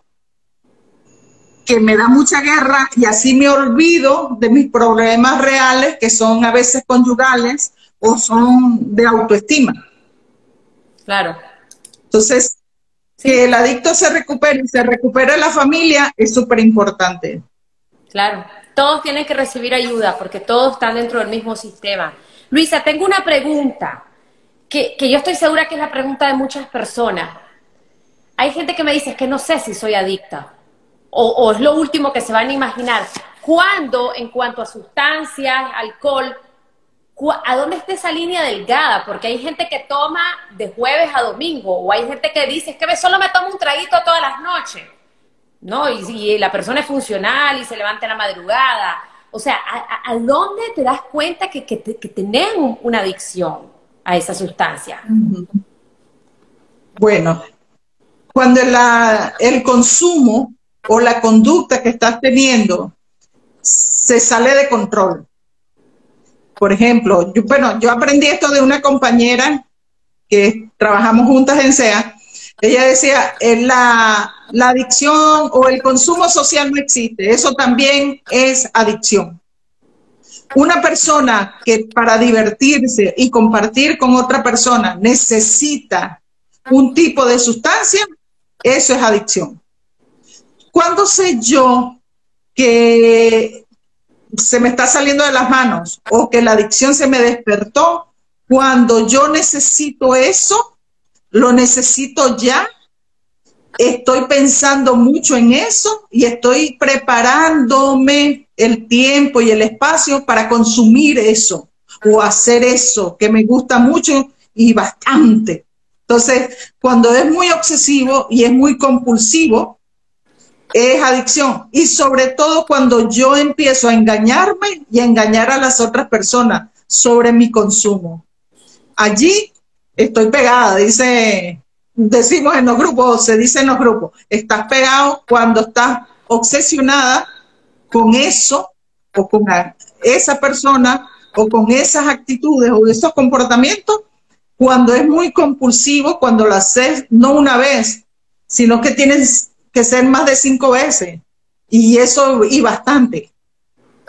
que me da mucha guerra y así me olvido de mis problemas reales, que son a veces conyugales o son de autoestima. Claro. Entonces, que el adicto se recupere y se recupere la familia es súper importante. Claro, todos tienen que recibir ayuda porque todos están dentro del mismo sistema. Luisa, tengo una pregunta que, yo estoy segura que es la pregunta de muchas personas. Hay gente que me dice que no sé si soy adicta o, es lo último que se van a imaginar. ¿Cuándo, en cuanto a sustancias, alcohol, ¿a dónde está esa línea delgada? Porque hay gente que toma de jueves a domingo, o hay gente que dice, es que solo me tomo un traguito todas las noches, ¿no? Y, la persona es funcional y se levanta en la madrugada. O sea, ¿a, dónde te das cuenta que, que, tenés una adicción a esa sustancia? Bueno, cuando el consumo o la conducta que estás teniendo se sale de control por ejemplo, yo, bueno, yo aprendí esto de una compañera que trabajamos juntas en SEA. Ella decía, eh, la, la adicción o el consumo social no existe, eso también es adicción. Una persona que para divertirse y compartir con otra persona necesita un tipo de sustancia, eso es adicción. ¿Cuándo sé yo que se me está saliendo de las manos o que la adicción se me despertó, cuando yo necesito eso, lo necesito ya, estoy pensando mucho en eso y estoy preparándome el tiempo y el espacio para consumir eso o hacer eso que me gusta mucho y bastante. Entonces, cuando es muy obsesivo y es muy compulsivo, es adicción. Y sobre todo cuando yo empiezo a engañarme y a engañar a las otras personas sobre mi consumo. Allí estoy pegada, dice, decimos en los grupos, se dice en los grupos, estás pegado cuando estás obsesionada con eso o con esa persona o con esas actitudes o esos comportamientos, cuando es muy compulsivo, cuando lo haces no una vez, sino que tienes que ser más de cinco veces. Y eso, y bastante.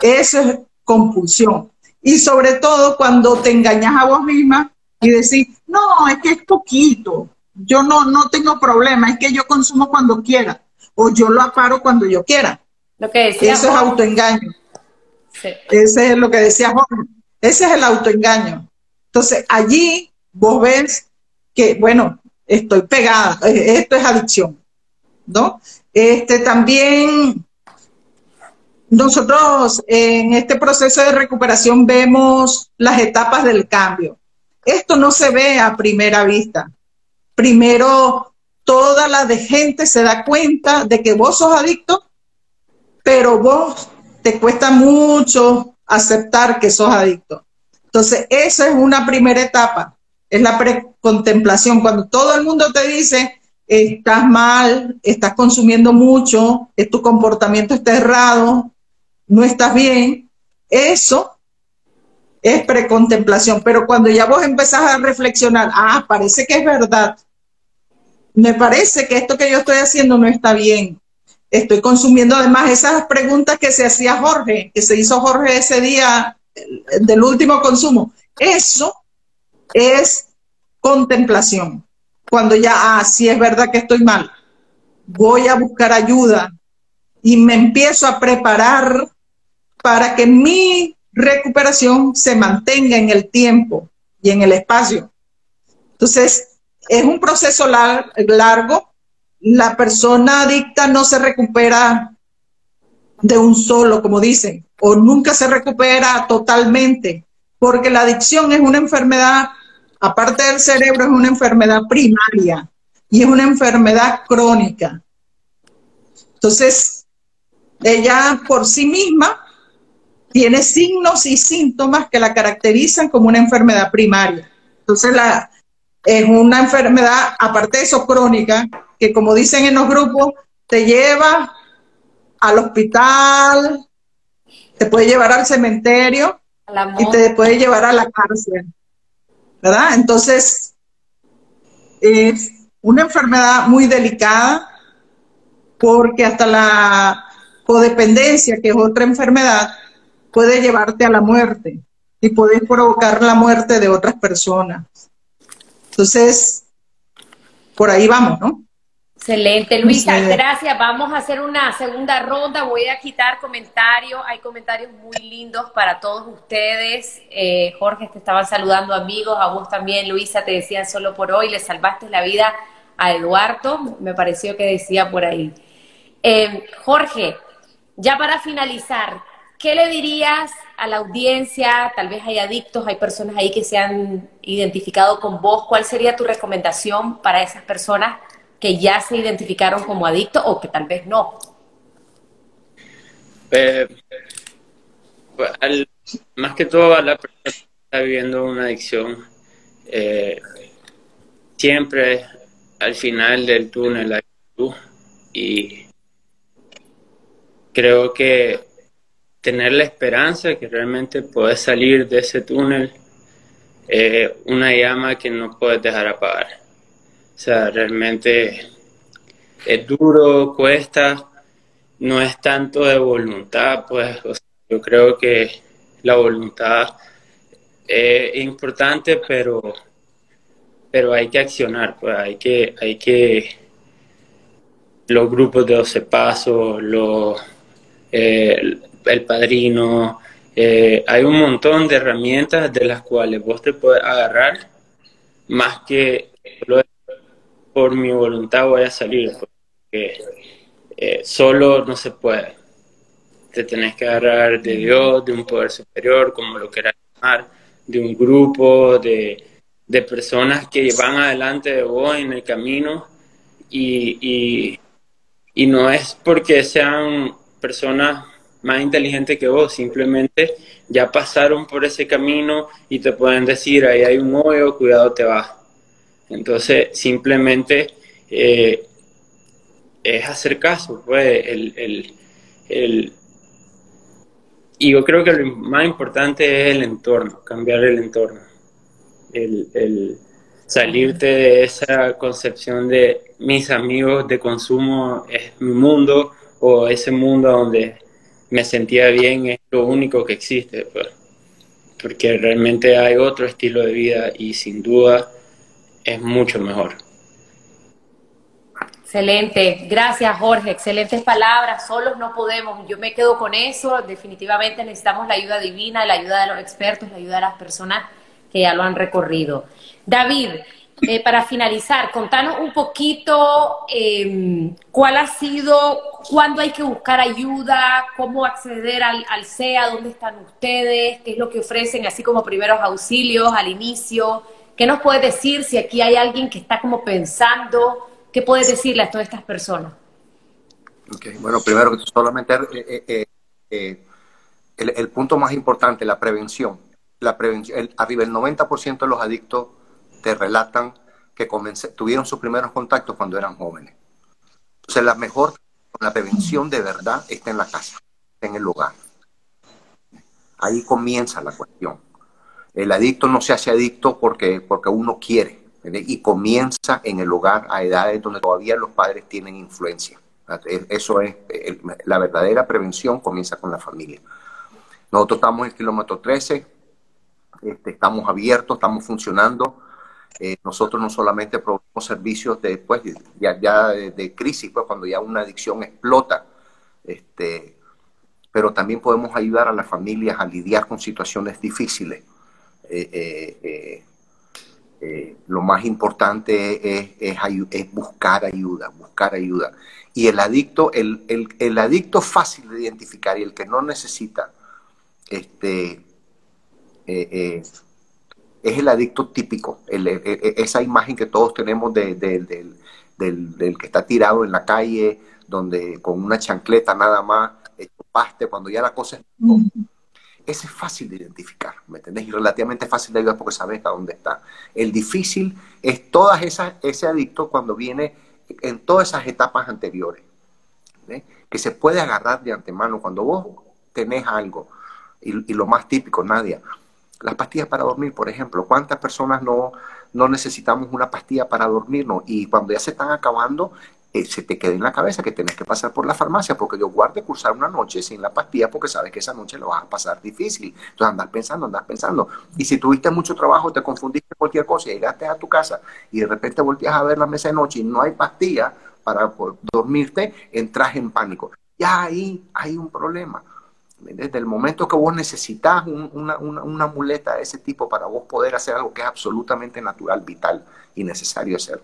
Eso es compulsión. Y sobre todo cuando te engañas a vos misma y decís, no, es que es poquito, yo no, no tengo problema, es que yo consumo cuando quiera. o yo lo aparo cuando yo quiera. Lo que decía Eso es autoengaño. Ese es lo que decía Jorge. Ese es el autoengaño. Entonces, allí vos ves que, bueno, estoy pegada, eh, esto es adicción, Este también nosotros en este proceso de recuperación vemos las etapas del cambio. Esto no se ve a primera vista. Primero, toda la gente se da cuenta de que vos sos adicto, pero vos te cuesta mucho aceptar que sos adicto. Entonces, esa es una primera etapa, es la precontemplación. Cuando todo el mundo te dice, estás mal, estás consumiendo mucho, tu comportamiento está errado, no estás bien, eso es precontemplación. Pero cuando ya vos empezás a reflexionar, ah, parece que es verdad, me parece que esto que yo estoy haciendo no está bien. Estoy consumiendo además esas preguntas que se hacía Jorge, que se hizo Jorge ese día del último consumo. Eso es contemplación. Cuando ya, ah, sí es verdad que estoy mal, voy a buscar ayuda y me empiezo a preparar para que mi recuperación se mantenga en el tiempo y en el espacio. Entonces, es un proceso largo. La persona adicta no se recupera de un solo, como dicen, o nunca se recupera totalmente, porque la adicción es una enfermedad, aparte del cerebro, es una enfermedad primaria y es una enfermedad crónica. Entonces, ella por sí misma tiene signos y síntomas que la caracterizan como una enfermedad primaria. Entonces, la, es una enfermedad, aparte de eso, crónica, que como dicen en los grupos, te lleva al hospital, te puede llevar al cementerio y te puede llevar a la cárcel. ¿Verdad? Entonces, es una enfermedad muy delicada porque hasta la codependencia, que es otra enfermedad, puede llevarte a la muerte y puedes provocar la muerte de otras personas. Entonces, por ahí vamos, ¿no? Excelente, Luisa, gracias. Vamos a hacer una segunda ronda. Voy a quitar comentarios. Hay comentarios muy lindos para todos ustedes. Eh, Jorge, te estaban saludando amigos, a vos también, Luisa, te decían solo por hoy, le salvaste la vida a Eduardo, me pareció que decía por ahí. Eh, Jorge, ya para finalizar, ¿Qué le dirías a la audiencia? Tal vez hay adictos, hay personas ahí que se han identificado con vos. ¿Cuál sería tu recomendación para esas personas que ya se identificaron como adictos o que tal vez no? Eh, más que todo a la persona que está viviendo una adicción, eh, siempre al final del túnel hay luz y creo que tener la esperanza de que realmente puedes salir de ese túnel, eh, una llama que no puedes dejar apagar. O sea, realmente es duro, cuesta, no es tanto de voluntad, pues yo creo que la voluntad es importante, pero, pero hay que accionar, pues hay que, hay que los grupos de 12 pasos, los... Eh, el padrino, eh, hay un montón de herramientas de las cuales vos te puedes agarrar, más que por mi voluntad voy a salir, porque eh, solo no se puede. Te tenés que agarrar de Dios, de un poder superior, como lo quieras llamar, de un grupo, de, de personas que van adelante de vos en el camino y, y, no es porque sean personas más inteligente que vos, simplemente ya pasaron por ese camino y te pueden decir, ahí hay un hoyo, cuidado, te vas. Entonces, simplemente eh, es hacer caso, pues, el, el, y yo creo que lo más importante es el entorno, cambiar el entorno, el, el salirte de esa concepción de mis amigos de consumo es mi mundo o ese mundo donde me sentía bien es lo único que existe, pues, porque realmente hay otro estilo de vida y sin duda es mucho mejor. Excelente, gracias Jorge, excelentes palabras, solos no podemos, yo me quedo con eso, definitivamente necesitamos la ayuda divina, la ayuda de los expertos, la ayuda de las personas que ya lo han recorrido. David, eh, para finalizar, contanos un poquito em, cuál ha sido, cuándo hay que buscar ayuda, cómo acceder al, al CEA, dónde están ustedes, qué es lo que ofrecen, así como primeros auxilios al inicio. ¿Qué nos puedes decir si aquí hay alguien que está como pensando? ¿Qué puedes decirle a todas estas personas? Bueno, primero que solamente eh, eh, eh, el, punto más importante, la prevención. La prevención arriba el 90% de los adictos te relatan que tuvieron sus primeros contactos cuando eran jóvenes. Entonces, la mejor, la prevención de verdad está en la casa, en el hogar. Ahí comienza la cuestión. El adicto no se hace adicto porque, porque uno quiere y comienza en el hogar a edades donde todavía los padres tienen influencia. Eso es, la verdadera prevención comienza con la familia. Nosotros estamos en el kilómetro 13, este, estamos abiertos, estamos funcionando. Eh, nosotros no solamente proveemos servicios de, pues, ya, ya de, crisis, pues, cuando ya una adicción explota, este, pero también podemos ayudar a las familias a lidiar con situaciones difíciles. Eh, eh, eh, lo más importante es, es, buscar ayuda, buscar ayuda. Y el adicto, el, el, adicto fácil de identificar y el que no necesita, este, es el adicto típico, esa imagen que todos tenemos de, del, del, que está tirado en la calle, donde con una chancleta nada más, paste, cuando ya la cosa es... Ese es fácil de identificar, ¿me entendés? Y relativamente fácil de ayudar porque sabes a dónde está. El difícil es todas esas, ese adicto cuando viene en todas esas etapas anteriores, que se puede agarrar de antemano cuando vos tenés algo, y, lo más típico, Nadia, las pastillas para dormir, por ejemplo, ¿cuántas personas no, no necesitamos una pastilla para dormirnos? Y cuando ya se están acabando, eh, se te quede en la cabeza que tienes que pasar por la farmacia porque yo guarde cursar una noche sin la pastilla porque sabes que esa noche lo vas a pasar difícil. Entonces andas pensando, andas pensando. Y si tuviste mucho trabajo, te confundiste cualquier cosa y llegaste a tu casa y de repente volteas a ver la mesa de noche y no hay pastilla para dormirte, entras en pánico. Ya ahí hay un problema. Desde el momento que vos necesitas una, una, una muleta de ese tipo para vos poder hacer algo que es absolutamente natural, vital y necesario hacer,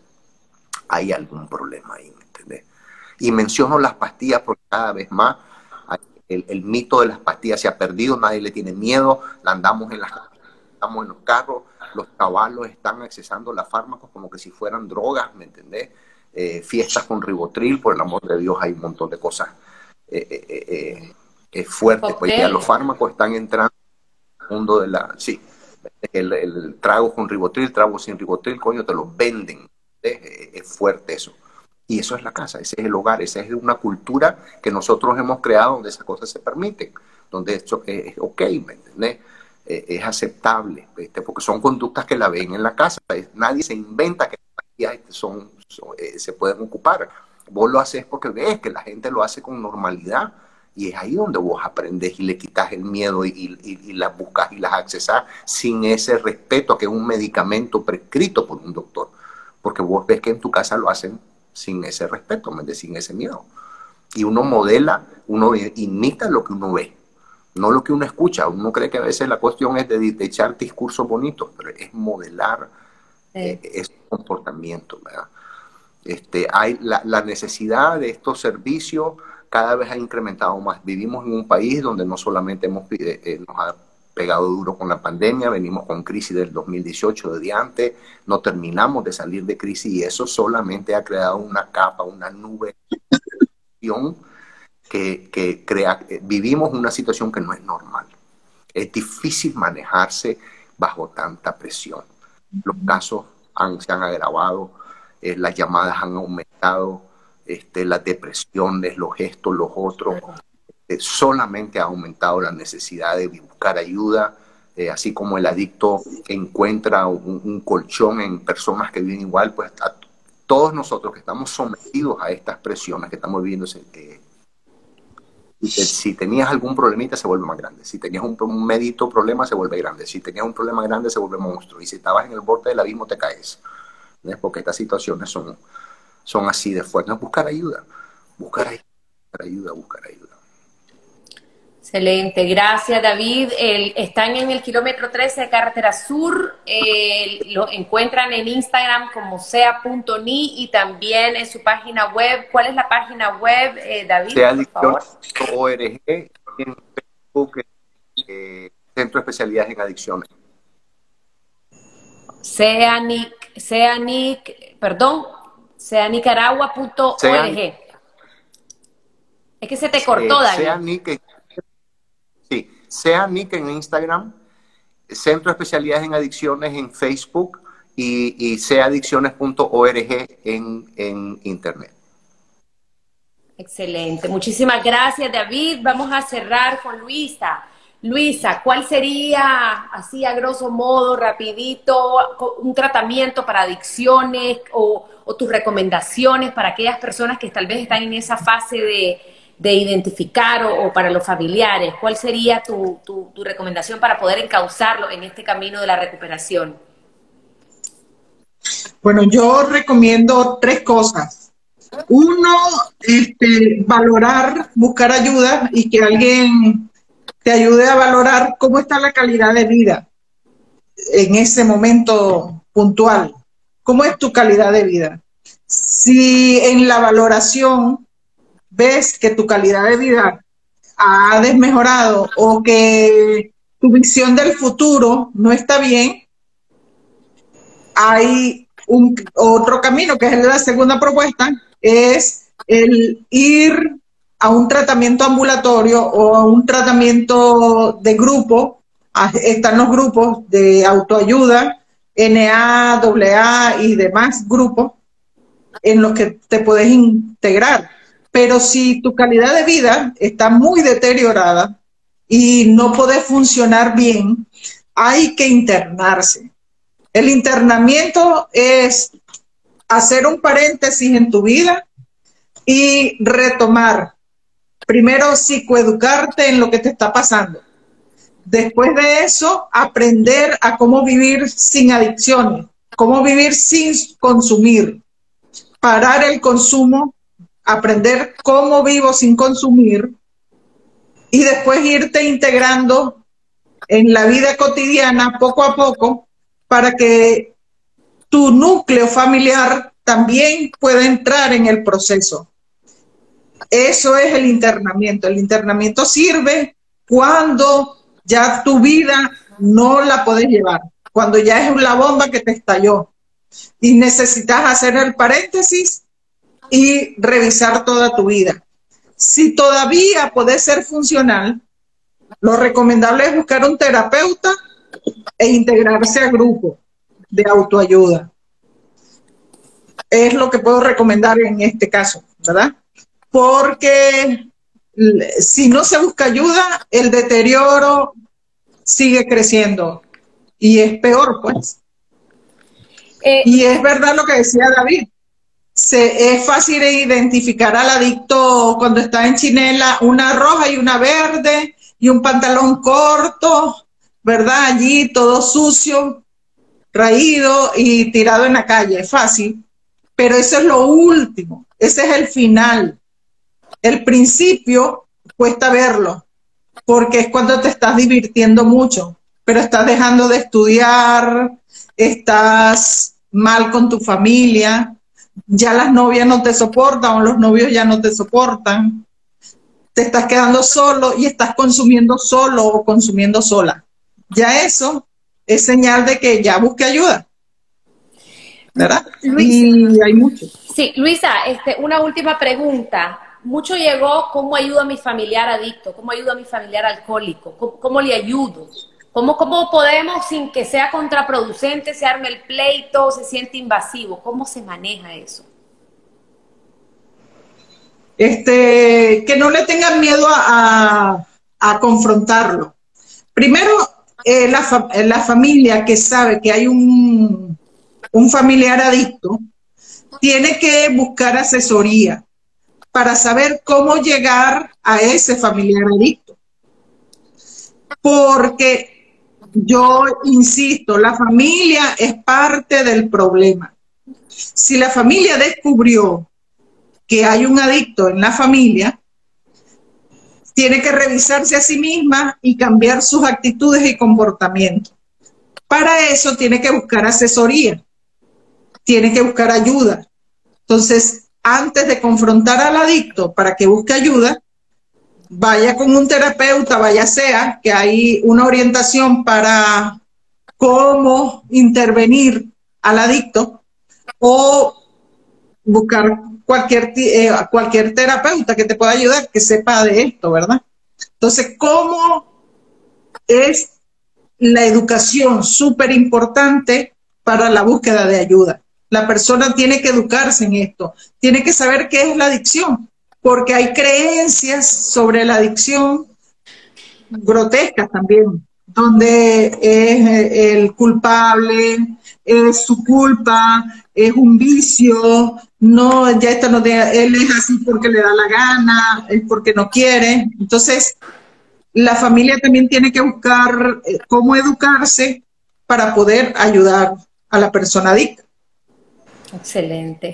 hay algún problema ahí. Y menciono las pastillas porque cada vez más el, mito de las pastillas se ha perdido, nadie le tiene miedo, la andamos en las estamos en los carros, los caballos están accesando los fármacos como que si fueran drogas, ¿me entendés? Eh, fiestas con ribotril, por el amor de Dios, hay un montón de cosas eh, eh, fuertes. Pues ya los fármacos están entrando al mundo de la... Sí, el, el, trago con ribotril, trago sin ribotril, coño, te lo venden. Es fuerte eso. Y eso es la casa, ese es el hogar, esa es una cultura que nosotros hemos creado donde esas cosas se permiten, donde esto es, ok, ¿me entendés? Eh, es aceptable, porque son conductas que la ven en la casa. Nadie se inventa que son, eh, se pueden ocupar. Vos lo haces porque ves que la gente lo hace con normalidad y es ahí donde vos aprendes y le quitas el miedo y, las buscas y las accesas sin ese respeto que es un medicamento prescrito por un doctor. Porque vos ves que en tu casa lo hacen sin ese respeto, sin ese miedo. Y uno modela, uno imita lo que uno ve, no lo que uno escucha. Uno cree que a veces la cuestión es de, echar discursos bonitos, pero es modelar eh, ese comportamiento. Este, hay la, necesidad de estos servicios cada vez ha incrementado más. Vivimos en un país donde no solamente hemos, eh, nos ha pegado duro con la pandemia, venimos con crisis del 2018 de antes, no terminamos de salir de crisis y eso solamente ha creado una capa, una nube que, que crea, vivimos una situación que no es normal. Es difícil manejarse bajo tanta presión. Los casos han, se han agravado, eh, las llamadas han aumentado, este, las depresiones, los gestos, los otros. Eh, solamente ha aumentado la necesidad de buscar ayuda, eh, así como el adicto encuentra un, colchón en personas que viven igual, pues todos nosotros que estamos sometidos a estas presiones que estamos viviendo, eh, si tenías algún problemita se vuelve más grande, si tenías un, un medito problema se vuelve grande, si tenías un problema grande se vuelve monstruo, y si estabas en el borde del abismo te caes, porque estas situaciones son son así de fuertes. Buscar ayuda, buscar ayuda, buscar ayuda, buscar ayuda. Excelente, gracias David. están en el kilómetro 13 de Carretera Sur, lo encuentran en Instagram como sea.ni y también en su página web. ¿Cuál es la página web, eh, David? Seadicción.org en Facebook, eh, Centro de Especialidades en Adicciones. Seanic, Seanic, perdón, seanicaragua.org. Es que se te cortó, eh, David. Sí, sea Nick en Instagram, Centro de Especialidades en Adicciones en Facebook y, y seadicciones.org en, en Internet. Excelente. Muchísimas gracias, David. Vamos a cerrar con Luisa. Luisa, ¿cuál sería, así a grosso modo, rapidito, un tratamiento para adicciones o, o tus recomendaciones para aquellas personas que tal vez están en esa fase de, de identificar o, para los familiares? ¿Cuál sería tu, tu, recomendación para poder encauzarlo en este camino de la recuperación? Bueno, yo recomiendo tres cosas. Uno, este, valorar, buscar ayuda y que alguien te ayude a valorar cómo está la calidad de vida en ese momento puntual. ¿Cómo es tu calidad de vida? Si en la valoración ves que tu calidad de vida ha desmejorado o que tu visión del futuro no está bien, hay un, otro camino, que es la segunda propuesta, es el ir a un tratamiento ambulatorio o a un tratamiento de grupo. Están los grupos de autoayuda, NA, AA y demás grupos en los que te puedes integrar. Pero si tu calidad de vida está muy deteriorada y no puede funcionar bien, hay que internarse. El internamiento es hacer un paréntesis en tu vida y retomar. Primero, psicoeducarte en lo que te está pasando. Después de eso, aprender a cómo vivir sin adicciones, cómo vivir sin consumir, parar el consumo aprender cómo vivo sin consumir y después irte integrando en la vida cotidiana poco a poco para que tu núcleo familiar también pueda entrar en el proceso. Eso es el internamiento. El internamiento sirve cuando ya tu vida no la puedes llevar, cuando ya es la bomba que te estalló y necesitas hacer el paréntesis y revisar toda tu vida. Si todavía puede ser funcional, lo recomendable es buscar un terapeuta e integrarse a grupo de autoayuda. Es lo que puedo recomendar en este caso, ¿verdad? Porque si no se busca ayuda, el deterioro sigue creciendo y es peor, pues. Eh, y es verdad lo que decía David, se, es fácil identificar al adicto cuando está en chinela, una roja y una verde y un pantalón corto, ¿verdad? Allí todo sucio, raído y tirado en la calle, es fácil. Pero eso es lo último, ese es el final. El principio cuesta verlo, porque es cuando te estás divirtiendo mucho, pero estás dejando de estudiar, estás mal con tu familia, ya las novias no te soportan o los novios ya no te soportan, te estás quedando solo y estás consumiendo solo o consumiendo sola. Ya eso es señal de que ya busque ayuda. ¿Verdad? y hay mucho. Sí, Luisa, este, una última pregunta. Mucho llegó cómo ayudo a mi familiar adicto, cómo ayudo a mi familiar alcohólico, cómo le ayudo. ¿Cómo, ¿Cómo podemos, sin que sea contraproducente, se arme el pleito, se siente invasivo? ¿Cómo se maneja eso? Este, que no le tengan miedo a, confrontarlo. Primero, eh, la, la, familia que sabe que hay un, un familiar adicto, tiene que buscar asesoría para saber cómo llegar a ese familiar adicto. Porque yo insisto, la familia es parte del problema. Si la familia descubrió que hay un adicto en la familia, tiene que revisarse a sí misma y cambiar sus actitudes y comportamientos. Para eso tiene que buscar asesoría, tiene que buscar ayuda. Entonces, antes de confrontar al adicto para que busque ayuda, vaya con un terapeuta, vaya sea, que hay una orientación para cómo intervenir al adicto o buscar cualquier, eh, cualquier terapeuta que te pueda ayudar, que sepa de esto, ¿verdad? Entonces, ¿cómo es la educación súper importante para la búsqueda de ayuda? La persona tiene que educarse en esto, tiene que saber qué es la adicción, porque hay creencias sobre la adicción grotescas también, donde es el culpable, es su culpa, es un vicio, no, ya esto no él es así porque le da la gana, es porque no quiere. Entonces, la familia también tiene que buscar eh, cómo educarse para poder ayudar a la persona adicta. Excelente.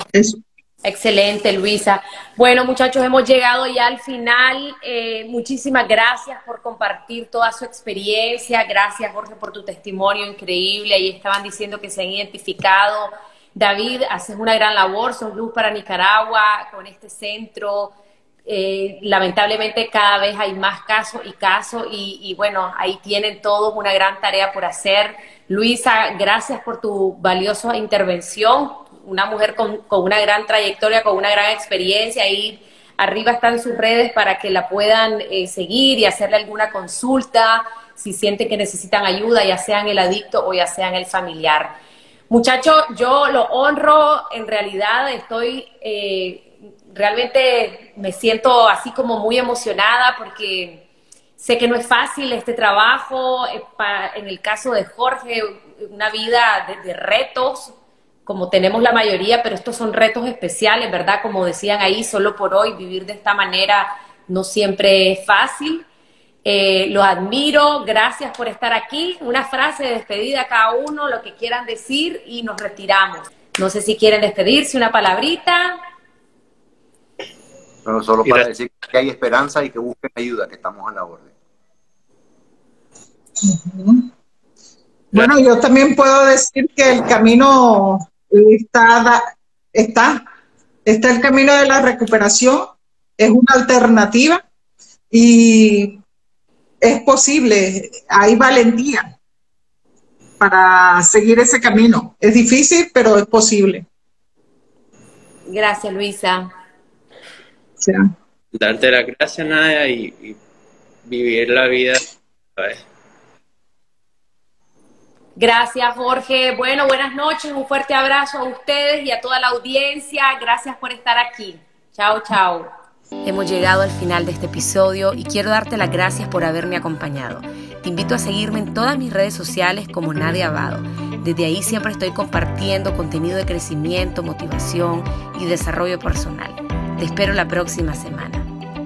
Excelente, Luisa. Bueno, muchachos, hemos llegado ya al final. Eh, muchísimas gracias por compartir toda su experiencia. Gracias, Jorge, por tu testimonio increíble. Ahí estaban diciendo que se han identificado. David, haces una gran labor, sos luz para Nicaragua con este centro. Eh, lamentablemente cada vez hay más casos y casos y, y bueno, ahí tienen todos una gran tarea por hacer. Luisa, gracias por tu valiosa intervención una mujer con, una gran trayectoria, con una gran experiencia. Ahí arriba están sus redes para que la puedan eh, seguir y hacerle alguna consulta si sienten que necesitan ayuda, ya sean el adicto o ya sean el familiar. Muchachos, yo lo honro, en realidad estoy, eh, realmente me siento así como muy emocionada porque sé que no es fácil este trabajo, eh, en el caso de Jorge, una vida de retos, como tenemos la mayoría, pero estos son retos especiales, ¿verdad? Como decían ahí, solo por hoy vivir de esta manera no siempre es fácil. Eh, los admiro, gracias por estar aquí. Una frase de despedida a cada uno, lo que quieran decir y nos retiramos. No sé si quieren despedirse, una palabrita. Bueno, solo para decir que hay esperanza y que busquen ayuda, que estamos a la orden. Bueno, yo también puedo decir que el camino está, está, está el camino de la recuperación, es una alternativa y es posible, hay valentía para seguir ese camino. Es difícil, pero es posible. Gracias, Luisa. Darte la gracias, Nadia, y, y vivir la vida. Gracias, Jorge. Bueno, buenas noches, un fuerte abrazo a ustedes y a toda la audiencia. Gracias por estar aquí. Chao, chao. Hemos llegado al final de este episodio y quiero darte las gracias por haberme acompañado. Te invito a seguirme en todas mis redes sociales como Nadia Abado. Desde ahí siempre estoy compartiendo contenido de crecimiento, motivación y desarrollo personal. Te espero la próxima semana.